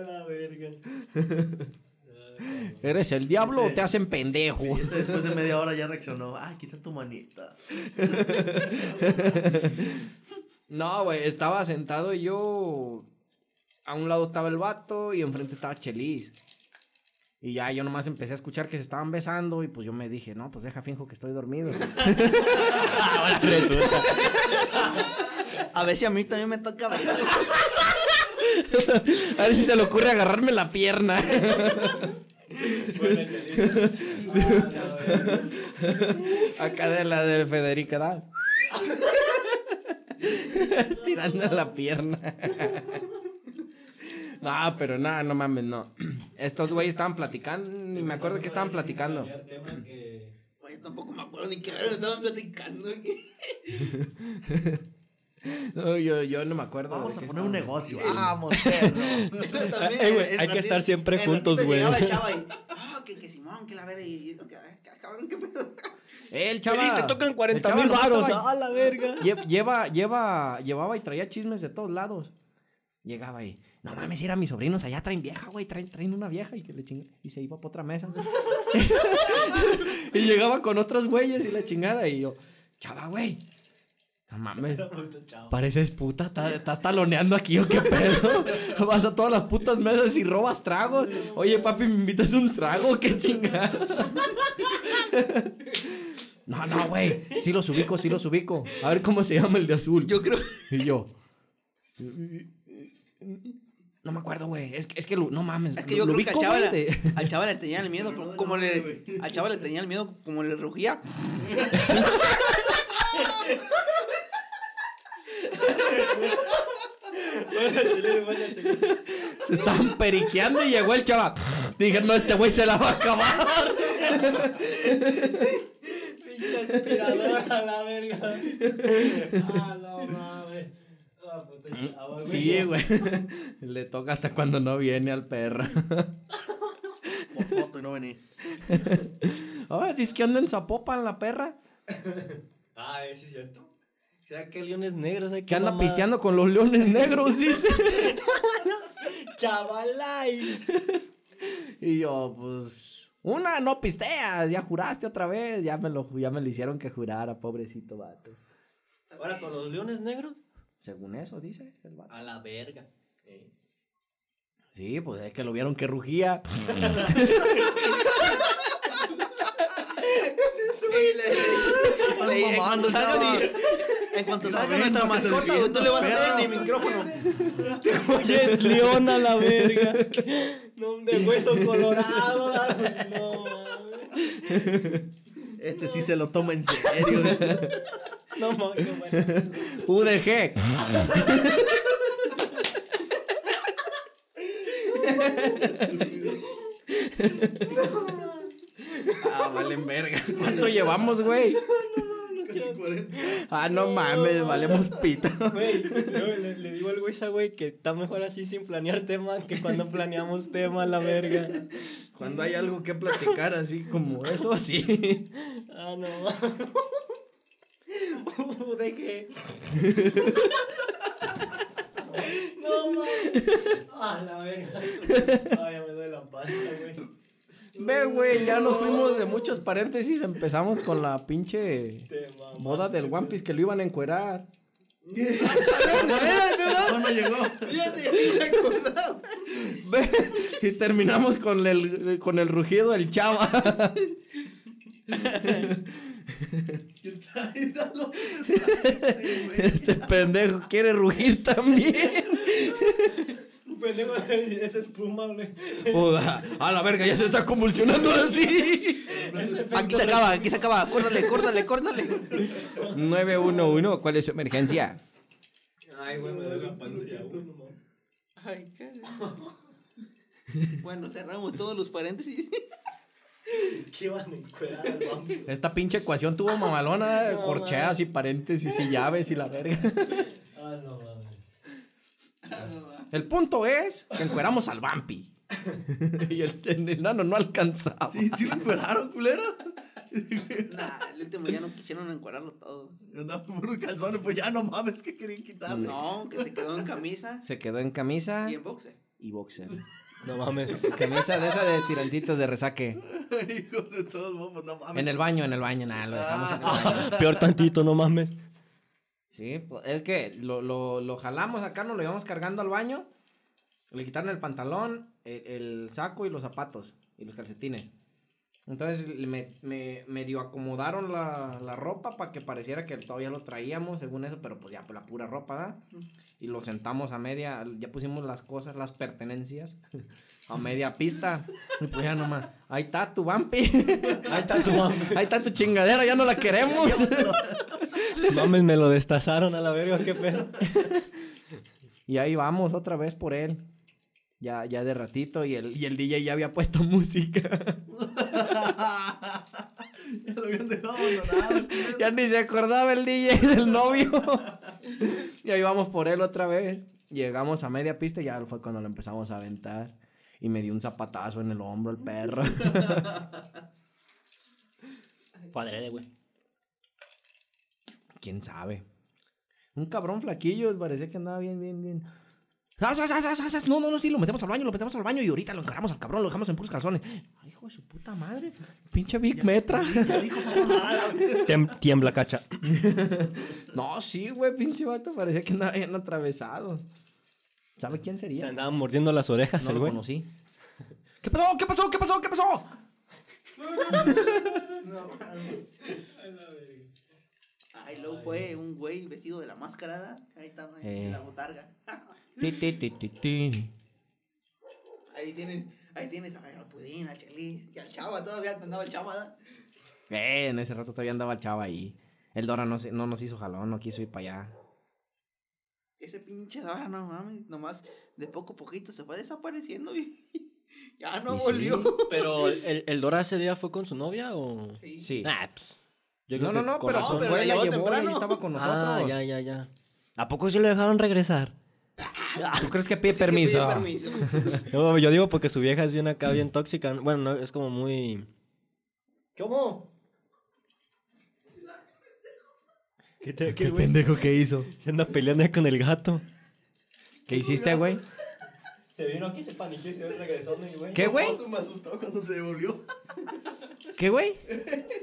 la verga. ¿Eres el diablo o te hacen pendejo? Este después de media hora ya reaccionó. Ay, quita tu manita. No, güey, estaba sentado y yo. A un lado estaba el vato y enfrente estaba Chelis. Y ya yo nomás empecé a escuchar que se estaban besando y pues yo me dije, no, pues deja finjo que estoy dormido. Ahora resulta. A ver si a mí también me toca ver. A ver si se le ocurre agarrarme la pierna. Acá de la de Federica, ¿da? Estirando la pierna. No, pero nada, no mames, no. Estos güeyes estaban platicando, ni me acuerdo que estaban platicando. Oye, tampoco me acuerdo ni qué ver, estaban platicando. No, yo, yo no me acuerdo. Vamos a poner un negocio. Vamos, perro. Eh, güey, hay que estar siempre juntos, güey. Llegaba el chava y, ah, que, que Simón, que la verga, y, y que, ah, cabrón, qué pedo. El chava. Feliz, te tocan el 40 chava mil baros. A la verga. Lle- Lleva, lleva, llevaba y traía chismes de todos lados. Llegaba ahí, no mames, era mis sobrinos, allá traen vieja, güey, traen, traen una vieja y que le chingue. Y se iba para otra mesa. y llegaba con otros güeyes y la chingada. Y yo, chava, güey. No mames. Pareces puta, ¿estás estás taloneando aquí o qué pedo? Vas a todas las putas mesas y robas tragos. Oye, papi, ¿me invitas un trago? ¿Qué chingada? No, no, güey. Sí los ubico, sí los ubico. A ver cómo se llama el de azul. Yo creo. Y yo. No me acuerdo, güey. Es que, es que lo- no mames. Es que yo lo creo que al ubico, chaval, de- al chaval le tenían el miedo, como le, al chaval le tenían el miedo, como le rugía. Se estaban periqueando y llegó el chaval. Dije, no, este güey se la va a acabar. Pinche aspirador a la verga. Ah, no mames. Ah, puto chavo, güey. Sí, güey. Le toca hasta cuando no viene al perro. Por foto y no vení. Ah, dice que anda en Zapopan la perra. Ah, sí es cierto. ¿Será que leones negros hay Que anda mamá? pisteando con los leones negros, dice. Chavalay. Y yo, pues. Una, no pisteas, ya juraste otra vez. Ya me lo, ya me lo hicieron que jurara, pobrecito vato. Ahora con los leones negros. Según eso, dice el vato. A la verga. Eh. Sí, pues es que lo vieron que rugía. Y le- le- le- en en cuanto salga nuestra mascota, le güey, tú le vas a hacer ni micrófono. Oye, es león a la verga. No, de hueso colorado. No mames. Este sí se lo toma en serio. No mames, bueno. UDG. ah, valen verga. ¿Cuánto llevamos, güey? Casi 40. Ah, no mames, valemos pita. Güey, le, le digo al güey esa güey que está mejor así sin planear temas que cuando planeamos temas, la verga. Cuando hay algo que platicar así como eso, sí. Ah, no. ¿De qué? No mames. Ah, la verga. Ay, ya me duele la panza, güey. Ve, güey, ya nos fuimos de muchos paréntesis. Empezamos con la pinche boda del One Piece que lo iban a encuerar. No, no llegó. Fíjate, me acordaba. Ve, y terminamos con el, con el rugido del chava. Este pendejo quiere rugir también. Pendejo de esa espuma, güey. Joda, a la verga, ya se está convulsionando así. Aquí se acaba, aquí se acaba. Córtale, córtale, córtale. 911, ¿cuál es su emergencia? Ay, güey, me duele la panza ya, güey, no. Ay, carajo. Bueno, cerramos todos los paréntesis. ¿Qué van a vampiro? Esta pinche ecuación tuvo mamalona, No, corcheas y paréntesis y llaves y la verga. Ah, no mames. El punto es que encueramos al vampi. y el, el enano no alcanzaba. Sí, sí lo encueraron, culero. Nah, el último ya no quisieron encuadrarlo todo. Andaba por unos calzones, pues ya no mames, que querían quitarle. No, que te quedó en camisa Se quedó en camisa y en boxer. y boxer. No mames. Camisa de esa de tirantitos de resaque. Hijos de todos no mames. En el baño, en el baño, nada, lo dejamos en el baño. Peor tantito, no mames. Sí, pues, es que lo, lo, lo jalamos acá, nos lo íbamos cargando al baño. Le quitaron el pantalón, el, el saco y los zapatos y los calcetines. Entonces me, me medio acomodaron la, la ropa para que pareciera que todavía lo traíamos, según eso, pero pues ya por la pura ropa, ¿verdad? Y lo sentamos a media, ya pusimos las cosas, las pertenencias, a media pista. Y pues ya nomás, ahí está tu vampi. Ahí está tu vampi. Ahí está tu chingadera, ya no la queremos. Mames, me lo destazaron a la verga, qué pedo. Y ahí vamos otra vez por él. Ya, ya de ratito. Y el, y el DJ ya había puesto música. Ya lo habían dejado abandonado. ya ni se acordaba el DJ del novio. y ahí vamos por él otra vez. Llegamos a media pista y ya fue cuando lo empezamos a aventar. Y me dio un zapatazo en el hombro el perro. Padre de güey. ¿Quién sabe? Un cabrón flaquillo, parecía que andaba bien, bien, bien. Ah, sas, sas. No, no, no, sí, lo metemos al baño, lo metemos al baño y ahorita lo encaramos al cabrón, lo dejamos en puros calzones. Ay, hijo de su puta madre. Pinche Big Metra. Ya dijo, tiembla, cacha. no, sí, güey, pinche vato. Parecía que andaba bien atravesado. ¿Sabe quién Se sería? andaban mordiendo las orejas No el lo güey. conocí. ¿Qué pasó? ¿Qué pasó? ¿Qué pasó? ¿Qué pasó? Ay, luego fue un güey vestido de la máscara. Ahí estaba, en Eh. la botarga. Ti, ti, ti, ti, ti. Ahí tienes, ahí tienes ay, al Pudín, al Chelis y al Chava. Todavía andaba el Chava. Eh, en ese rato todavía andaba el chava ahí. El Dora no, se- no nos hizo jalón, no quiso ir para allá. Ese pinche Dora, no mames. Nomás de poco a poquito se fue desapareciendo y ya no Y sí. volvió. Pero el, el Dora ese día fue con su novia o. Sí. Sí. Ah, pues. Yo no, creo no, que no, con pero, razón. pero la llevó temprano. y estaba con nosotros. Ah, ya, ya, ya. ¿A poco sí lo dejaron regresar? ¿Tú crees que pide Que pide permiso? permiso. No, yo digo porque su vieja es bien acá, bien tóxica. Bueno, no, es como muy. ¿Cómo? ¿Qué, te, qué, güey? pendejo que hizo? Anda peleando con el gato. ¿Qué hiciste, güey? Se vino aquí, se paniqueó y se regresó, güey. ¿Qué, güey? Me asustó cuando se devolvió. ¿Qué, güey?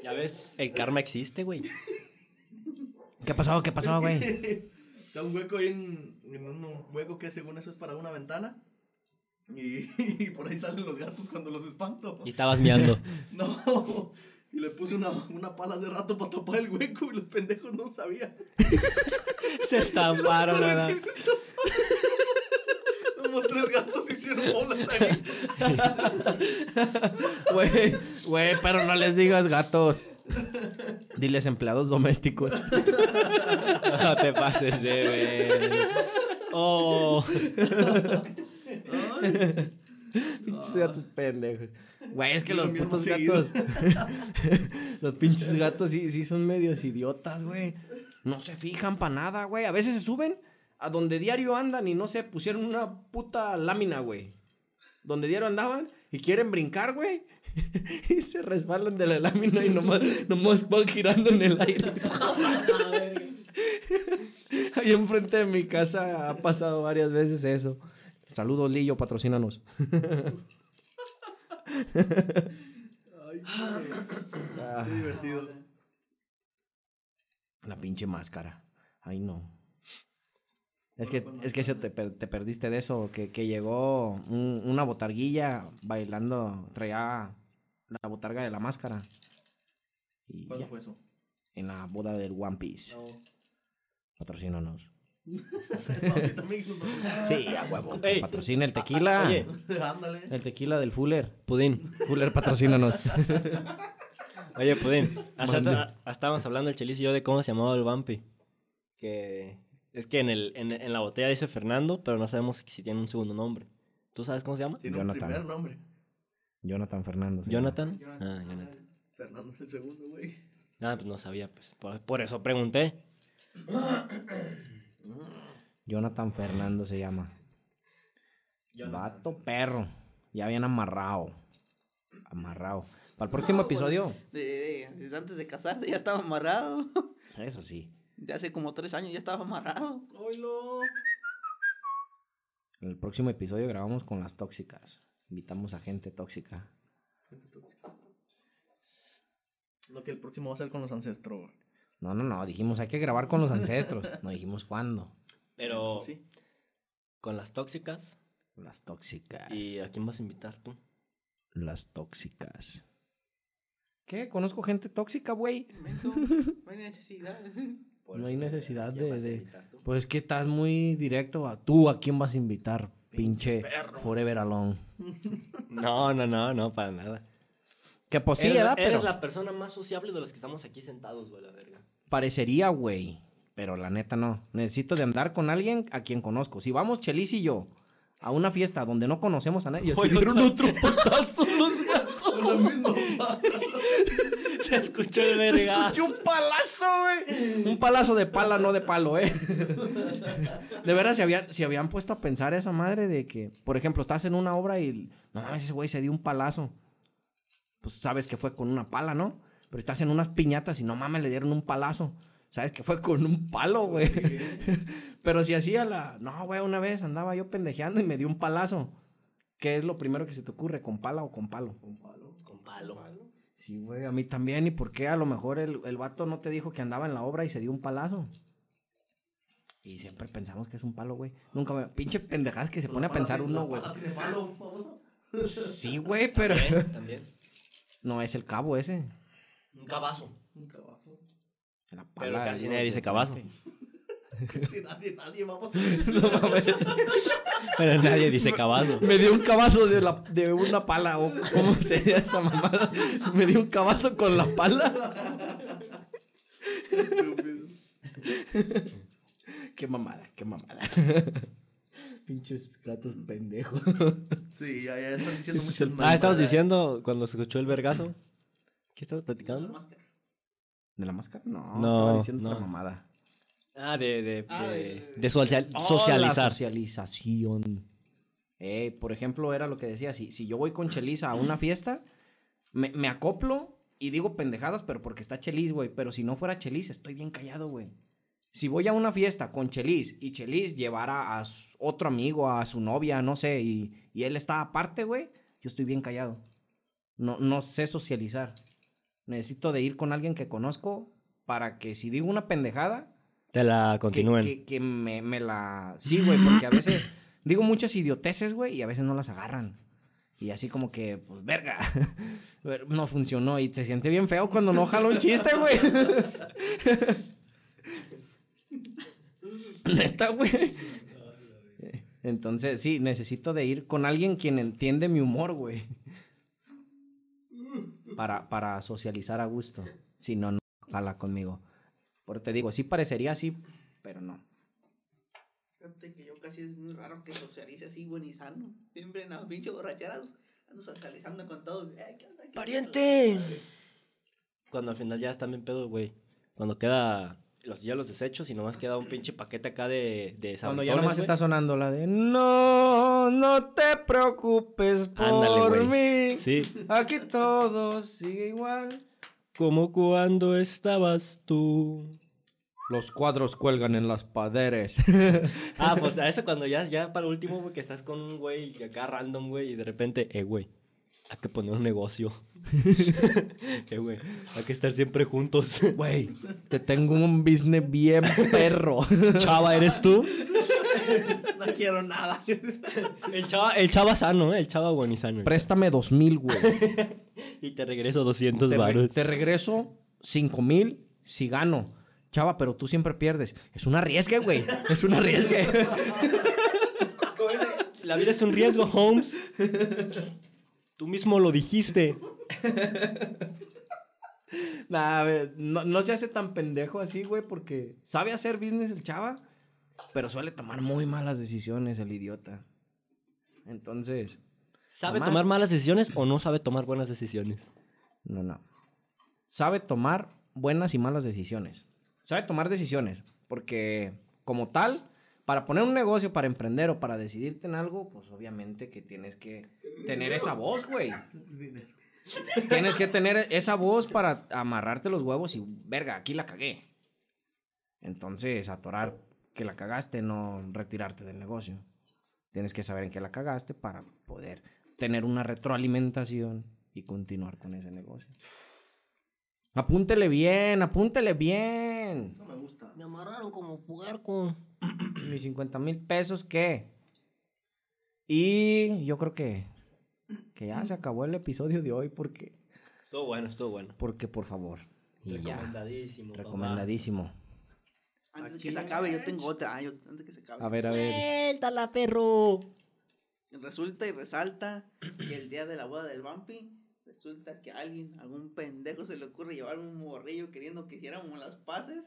Ya ves, el karma existe, güey. ¿Qué pasó? ¿Qué pasó, güey? Está un hueco ahí en, en un hueco que según eso es para una ventana. Y, y por ahí salen los gatos cuando los espanto. Y estabas miando. No. Y le puse una, una pala hace rato para tapar el hueco y los pendejos no sabían. se estamparon, que se estamparon. Como tres gatos hicieron bolas ahí. Güey, güey, pero no les digas gatos. Diles empleados domésticos. No te pases de ver. Oh. pinches gatos pendejos. Güey, es que los putos gatos. los pinches gatos sí, sí son medios idiotas, güey. No se fijan para nada, güey. A veces se suben a donde diario andan y no sé, pusieron una puta lámina, güey. Donde diario andaban y quieren brincar, güey. y se resbalan de la lámina y nomás, nomás van girando en el aire. Ahí enfrente de mi casa ha pasado varias veces eso. Saludos, Lillo, patrocínanos. Ay, qué divertido. La pinche máscara. Ay, no. Es que, es que se te, per- te perdiste de eso, que, que llegó un- una botarguilla bailando, traía la botarga de la máscara. Y ¿Cuándo ya, fue eso? en la boda del One Piece. Patrocínanos. No, a mí también nos- Sí, a huevo. Ey. Patrocina el tequila. Oye, Ándale. El tequila del Fuller. Pudín. Fuller, patrocínanos. Oye, Pudín. Hasta, Mande. hasta- hasta estábamos hablando el Chelis y yo de cómo se llamaba el Vampi. Que es que en, el, en, en la botella dice Fernando, pero no sabemos si tiene un segundo nombre. ¿Tú sabes cómo se llama? Tiene Jonathan. un primer nombre. Jonathan llama. ¿Jonathan? Ah, Jonathan. Fernando es el segundo, güey. Ah, pues no sabía, pues. Por, por eso pregunté. Jonathan Fernando se llama. Vato perro. Ya bien amarrado. Amarrado. Para el próximo episodio. De, de- desde antes de casarte ya estaba amarrado. Eso sí. De hace como tres años ya estaba amarrado. Oilo. En el próximo episodio grabamos con las tóxicas. Invitamos a gente tóxica. Lo que el próximo va a ser con los ancestros. No, no, no. Dijimos hay que grabar con los ancestros. No dijimos cuándo. Pero Sí. con las tóxicas. Las tóxicas. ¿Y a quién vas a invitar tú? Las tóxicas. ¿Qué? Conozco gente tóxica, güey. No hay necesidad. No hay necesidad de, de-? Pues que estás muy directo. A... ¿Tú a quién vas a invitar? Pinche Forever Alone. No, no, no, no, para nada. Que pues sí, eres, ¿verdad? eres Pero la persona más sociable de los que estamos aquí sentados, güey, la verga. parecería, güey. Pero la neta no. Necesito de andar con alguien a quien conozco. Si vamos Chelis y yo a una fiesta donde no conocemos a nadie, se dieron otro putazo los gatos. Se escuchó el Se verga. escuchó un palazo, güey. Un palazo de pala, no de palo, eh. De veras, si habían, si habían puesto a pensar esa madre de que, por ejemplo, estás en una obra y no mames, ese güey se dio un palazo. Pues sabes que fue con una pala, ¿no? Pero estás en unas piñatas y no mames, le dieron un palazo. ¿Sabes que fue con un palo, güey? Pero si hacía la. No, güey, una vez andaba yo pendejeando y me dio un palazo. ¿Qué es lo primero que se te ocurre? ¿Con pala o con palo? Con palo. Con palo. Sí, güey, a mí también. ¿Y por qué? A lo mejor el, el vato no te dijo que andaba en la obra y se dio un palazo. Y siempre pensamos que es un palo, güey. Nunca me. Pinche pendejadas que se pone a pensar uno, güey. Sí, güey, pero. También, también. No, es el cabo ese. Un cabazo. Un cabazo. La Pero casi nadie dice cabazo. Sí, nadie, nadie. No mames. Pero nadie dice cabazo. Me dio un cabazo de, la, de una pala, o cómo sería esa mamada. Me dio un cabazo con la pala. qué mamada, qué mamada. Pinches gatos pendejos. Sí, ya, ya diciendo es Ah, estabas diciendo cuando se escuchó el vergazo. ¿Qué estabas La platicando? máscara. ¿De la máscara? No, No, estaba diciendo no. otra mamada. Ah, de, de, Ah, de, de- de social- Oh, socializar. la socialización. Eh, por ejemplo, era lo que decía, si, si yo voy con Chelis a una fiesta, me, me acoplo y digo pendejadas, pero porque está Chelis, güey. Pero si no fuera Chelis, estoy bien callado, güey. Si voy a una fiesta con Chelis y Chelis llevara a su- otro amigo, a su novia, no sé, y, y él está aparte, güey, yo estoy bien callado. No, no sé socializar. Necesito de ir con alguien que conozco para que si digo una pendejada, Te la que, continúen. que, que me, me la... Sí, güey, porque a veces digo muchas idioteces, güey, y a veces no las agarran. Y así como que, pues, verga, no funcionó. Y se siente bien feo cuando no jala un chiste, güey. Neta, güey. Entonces, sí, necesito de ir con alguien quien entiende mi humor, güey. Para, para socializar a gusto. Si no, no jala conmigo. Por te digo, sí parecería así, pero no. Fíjate que yo casi es muy raro que socialice así, buen y sano. Siempre en las pinches borracheras ando socializando con todos. Eh, ¿qué onda? ¿Qué ¡Pariente! Cuando al final ya están bien pedos, güey. Cuando queda los, ya los desechos y nomás queda un pinche paquete acá de, de Cuando ya nomás güey. está sonando la de No, no te preocupes por Ándale, mí. Sí. Aquí todo sigue igual. Como cuando estabas tú. Los cuadros cuelgan en las paredes. Ah, pues a eso cuando ya, ya para último, güey, que estás con un güey acá random, güey, y de repente, eh, güey, hay que poner un negocio. eh, güey, hay que estar siempre juntos. Güey, te tengo un business bien perro. Chava, ¿eres tú? No quiero nada. El chava, el chava sano, ¿eh? El chava buenizano. Préstame dos mil, güey. Y te regreso 200 Te, re- varos. te regreso cinco mil si gano. Chava, pero tú siempre pierdes. Es un arriesgue, güey. Es un arriesgue. La vida es un riesgo, Holmes. Tú mismo lo dijiste. Nah, a ver, no, no se hace tan pendejo así, güey, porque sabe hacer business el chava, pero suele tomar muy malas decisiones el idiota. Entonces, ¿Sabe Nomás- tomar malas decisiones o no sabe tomar buenas decisiones? no, no. Sabe tomar buenas y malas decisiones. Sabe tomar decisiones, porque como tal, para poner un negocio, para emprender o para decidirte en algo, pues obviamente que tienes que tener esa voz, güey. Tienes que tener esa voz para amarrarte los huevos y, verga, aquí la cagué. Entonces, atorar que la cagaste, no retirarte del negocio. Tienes que saber en qué la cagaste para poder tener una retroalimentación y continuar con ese negocio. Apúntele bien, apúntele bien. No me gusta. Me amarraron como puerco. Mis 50 mil pesos, ¿qué? Y yo creo que, que ya se acabó el episodio de hoy porque, Estuvo bueno, estuvo bueno. porque por favor. Y ya. Recomendadísimo. papá. Recomendadísimo. Antes de que se acabe, yo tengo otra. yo- antes que se acabe. A ver, a ver. Suéltala, perro. Resulta y resalta que el día de la boda del vampi, resulta que a alguien, algún pendejo se le ocurre llevar un morrillo queriendo que hiciéramos las paces.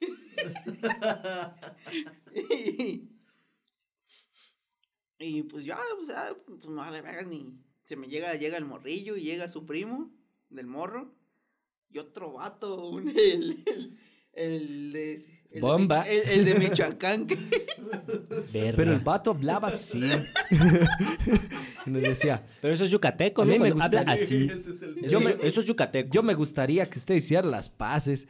y, y, pues ya, o sea, pues no vale verga ni. Se me llega, llega el morrillo y llega su primo del morro y otro vato, un- el, el, el de, El de Bomba. Mi- el, el de Michoacán. que-. Pero el vato hablaba así. nos decía, Pero eso es yucateco, A ¿no? mí me Cuando habla gustaría- así. Ese es el Yo Yo me, me- eso es yucateco. yo me gustaría que usted hiciera las paces.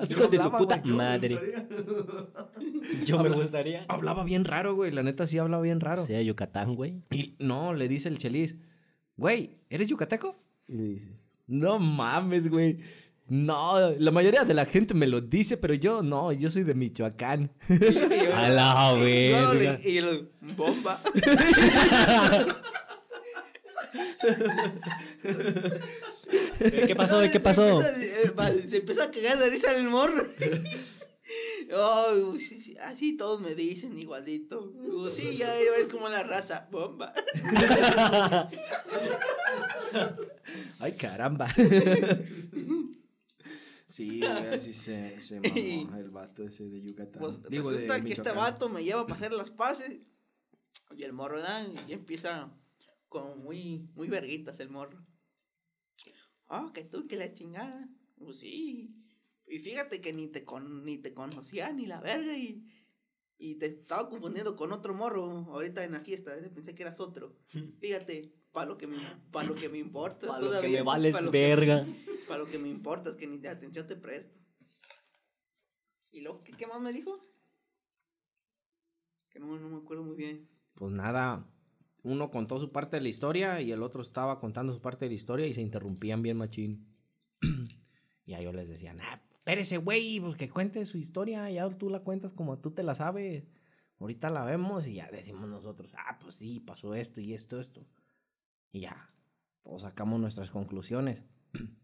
Así Hijo de su puta güey. Yo me madre. gustaría. Yo me gustaría. Hablaba bien raro, güey. La neta sí hablaba bien raro. Sea Yucatán, güey. Y no, le dice el chelis, güey, ¿eres yucateco? Y le dice, no mames, güey. No, la mayoría de la gente me lo dice, pero yo no, yo soy de Michoacán. Y yo- A la le- Y yo lo- bomba. ¿Qué pasó? No, ¿Qué se pasó? empieza, eh, Se empieza a cagar de risa el morro. Oh, sí, sí, así todos me dicen igualito. Digo, sí, ya ves como la raza, bomba. Ay, caramba. Sí, güey, así se, se mamó el vato ese de Yucatán. Pues Digo, resulta de que este vato me lleva para hacer las paces. Y el morro, ¿verdad? Y empieza como muy, muy verguitas el morro. Oh, que tú, que la chingada. Pues sí. Y fíjate que ni te, con, ni te conocía ni la verga y, y te estaba confundiendo con otro morro ahorita en la fiesta. Pensé que eras otro. Fíjate, para lo que me, pa' lo que me importa. Para lo que me vales lo que- verga. Para lo que me importa es que ni de atención te presto. ¿Y luego qué, más me dijo? Que no, no me acuerdo muy bien. Pues nada, uno contó su parte de la historia y el otro estaba contando su parte de la historia y se interrumpían bien machín. y a yo les decía, nah, espérese, güey, pues que cuente su historia, ya tú la cuentas como tú te la sabes. Ahorita la vemos y ya decimos nosotros, ah, pues sí, pasó esto y esto, esto. Y ya, todos sacamos nuestras conclusiones.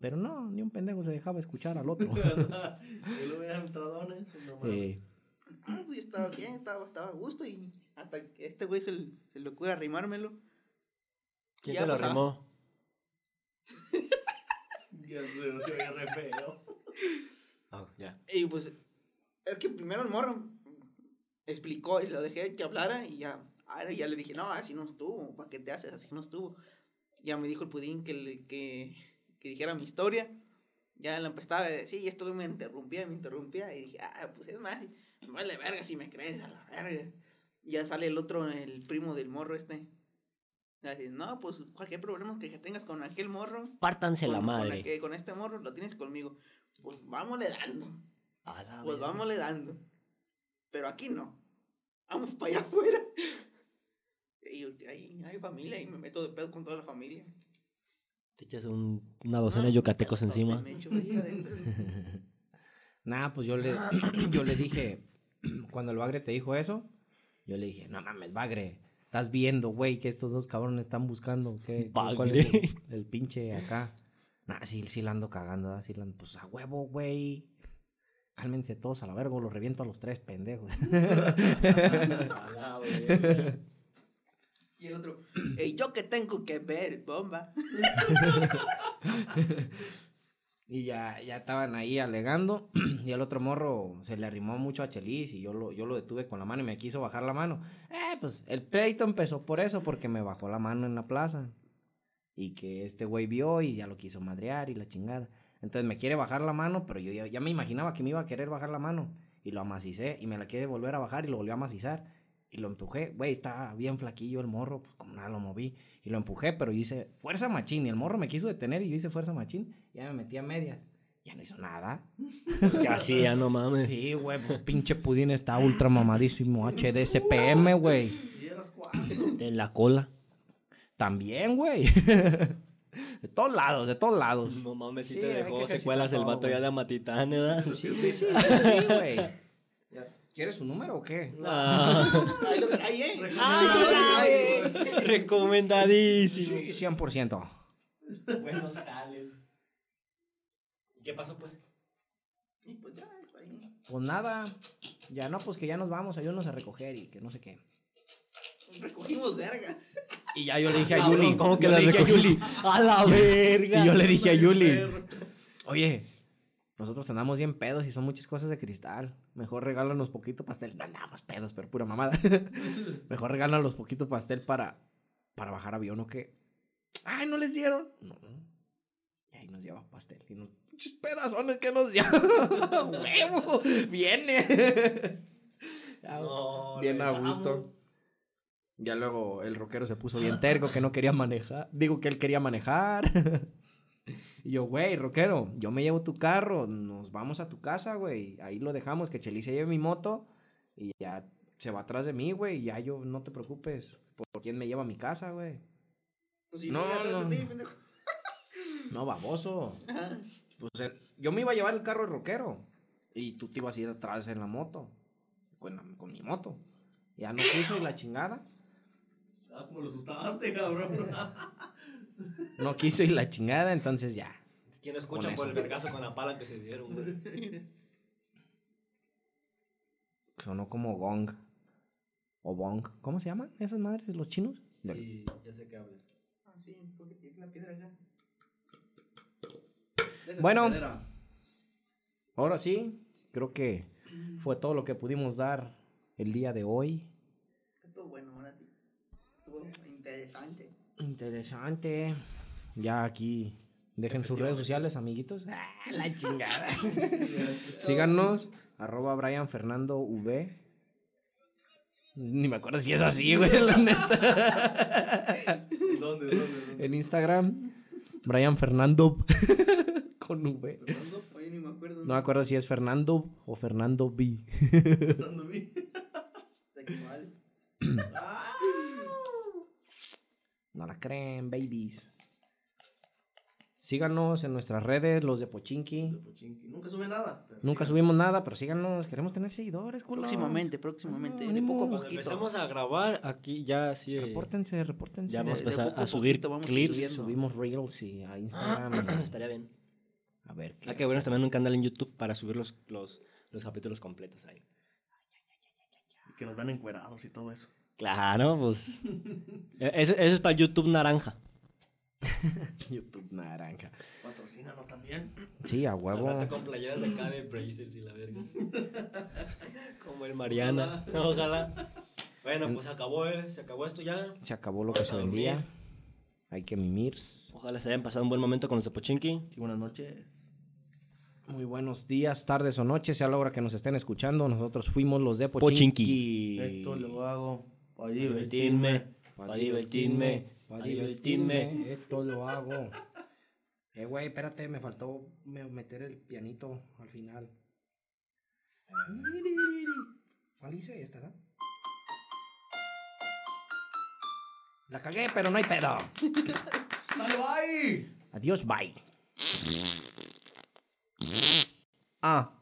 Pero no, ni un pendejo se dejaba escuchar al otro. Yo lo veía entradones. No. Eh, Ah, pues estaba bien, estaba, estaba a gusto y hasta que este güey se, le- se le ocurre arrimármelo. ¿Quién te lo ah. arrimó? Ya se se veía re feo. Ah, ya. Y pues, es que primero el morro explicó y lo dejé que hablara y ya, ahora ya le dije, no, así no estuvo, ¿para qué te haces? Así no estuvo. Ya me dijo el pudín que, le- que, que dijera mi historia. Ya la empezaba a decir, y esto me interrumpía, me interrumpía. Y dije, ah, pues es más, me vale verga si me crees, a la verga. Ya sale el otro, el primo del morro este. Dice, no, pues cualquier problema que tengas con aquel morro, Pártanse la con, con madre. aquel- con este morro, lo tienes conmigo. Pues vámosle dando. A la Pues vámosle dando. Pero aquí no. Vamos para allá afuera. Y ahí hay familia y me meto de pedo con toda la familia. Te echas un- una docena No, de yucatecos encima. Nah, pues yo le, yo le dije, cuando el bagre te dijo eso, yo le dije, no mames, bagre, estás viendo, güey, que estos dos cabrones están buscando, ¿qué, cuál es el, el pinche acá? Nah, sí, sí la ando cagando, ¿verdad? sí la ando, pues a huevo, güey. Cálmense todos a la verga, los reviento a los tres pendejos. Y el otro, ¿y yo qué tengo que ver, bomba? Y ya, ya estaban ahí alegando. y el otro morro se le arrimó mucho a Chelis. Y yo lo, yo lo detuve con la mano y me quiso bajar la mano. Eh, pues el pleito empezó por eso, porque me bajó la mano en la plaza. Y que este güey vio y ya lo quiso madrear y la chingada. Entonces me quiere bajar la mano, pero yo ya, ya me imaginaba que me iba a querer bajar la mano. Y lo amacicé y me la quiere volver a bajar y lo volvió a amacizar. Y lo empujé. Güey, estaba bien flaquillo el morro, pues como nada lo moví. Y lo empujé, pero yo hice fuerza machín. Y el morro me quiso detener y yo hice fuerza machín. Ya me metí a medias. Ya no hizo nada. Ya sí, ya no mames. Sí, güey, pues pinche pudín está ultra mamadísimo. HD CPM, güey. En la cola. También, güey. De todos lados, de todos lados. No mames, si Sí, te dejó secuelas el vato ya de Amatitán, ¿verdad? Sí, sí, sí, sí, güey. ¿Quieres su número o qué? Ah, Ahí ¿eh? Trae. recomendadísimo. Sí, 100%. Buenos jales. ¿Y qué pasó, pues? Y pues ya, ahí. Pues nada. Ya no, pues que ya nos vamos, ayúdanos a recoger y que no sé qué. Recogimos vergas. Y ya yo le dije a Yuli. ¿Cómo que yo le dije a? Yuli. A la verga. Y yo le dije a Yuli. Oye, nosotros andamos bien pedos y son muchas cosas de cristal. Mejor regálanos poquito pastel. No andamos pedos, pero pura mamada. Mejor regálanos poquito pastel para, para bajar avión o qué. Ay, no les dieron. No. Y ahí nos lleva pastel. Y nos, "Pinches pedazones que nos lleva. ¡Huevo! ¡Viene! No, bien a gusto. Ya luego el rockero se puso bien terco que no quería manejar. Digo que él quería manejar. Y yo, güey, rockero, yo me llevo tu carro, nos vamos a tu casa, güey. Ahí lo dejamos, que Chelis se lleve mi moto y ya se va atrás de mí, güey. y Ya yo, no te preocupes, por quién me lleva a mi casa, güey. Pues si No, no. No, baboso. Pues eh, yo me iba a llevar el carro de rockero y tú te ibas a ir atrás en la moto, con, la- con mi moto. Ya no quiso y la chingada. Ah, como lo asustaste, cabrón. No quiso y la chingada, entonces ya. Es que no escuchan Con por eso. el vergazo con la pala que se dieron, güey. Sonó como gong. O bong. ¿Cómo se llaman esas madres, los chinos? Sí, ya sé qué hablas. Ah, sí, porque tiene la piedra. Esa Bueno. Ahora sí, creo que fue todo lo que pudimos dar el día de hoy. Estuvo bueno, ahora sí. Estuvo interesante. Interesante. Ya aquí dejen sus redes sociales, amiguitos. Ah, la chingada. Síganos, arroba Brian Fernando V. Ni me acuerdo si es así, güey, la neta. ¿Dónde, dónde, dónde? En Instagram, Brian Fernando con V. Oye, ni me acuerdo. No me acuerdo si es Fernando o Fernando B. ¿Dónde vi? Sexual. No la creen, babies. Síganos en nuestras redes, los de Pochinki. Pochinki. Nunca sube nada. Nunca sí. subimos nada, pero síganos. Queremos tener seguidores, culo. Próximamente, próximamente. Ah, de poco a Cuando empecemos a grabar, aquí ya sí. eh, Repórtense, repórtense. Ya vamos a empezar a a subir poquito vamos clips. subiendo. Subimos reels y a Instagram. Estaría bien. a ver qué. Hay que vernos también un canal en YouTube para subir los, los, los capítulos completos ahí. Y Que nos van encuerados y todo eso. Claro, pues. Eh, eso, eso es para YouTube naranja. YouTube naranja. Patrocínanos también. Sí, a huevo. con playeras acá de Brazers y la verga. Como el Mariana. Ojalá. Bueno, pues se acabó, eh, se acabó esto ya. Se acabó lo que se dormir. vendía. Hay que mimirs. Ojalá se hayan pasado un buen momento con los de Pochinki. Y buenas noches. Muy buenos días, tardes o noches, sea la hora que nos estén escuchando. Nosotros fuimos los de Pochinki. Esto lo hago para Divertirme, Pa' para divertirme, pa' para divertirme. Esto lo hago. Eh, güey, espérate, me faltó me- meter el pianito al final. ¿Cuál hice esta, no? La cagué, pero no hay pedo. ¡Sale, bye! Adiós, bye. Ah.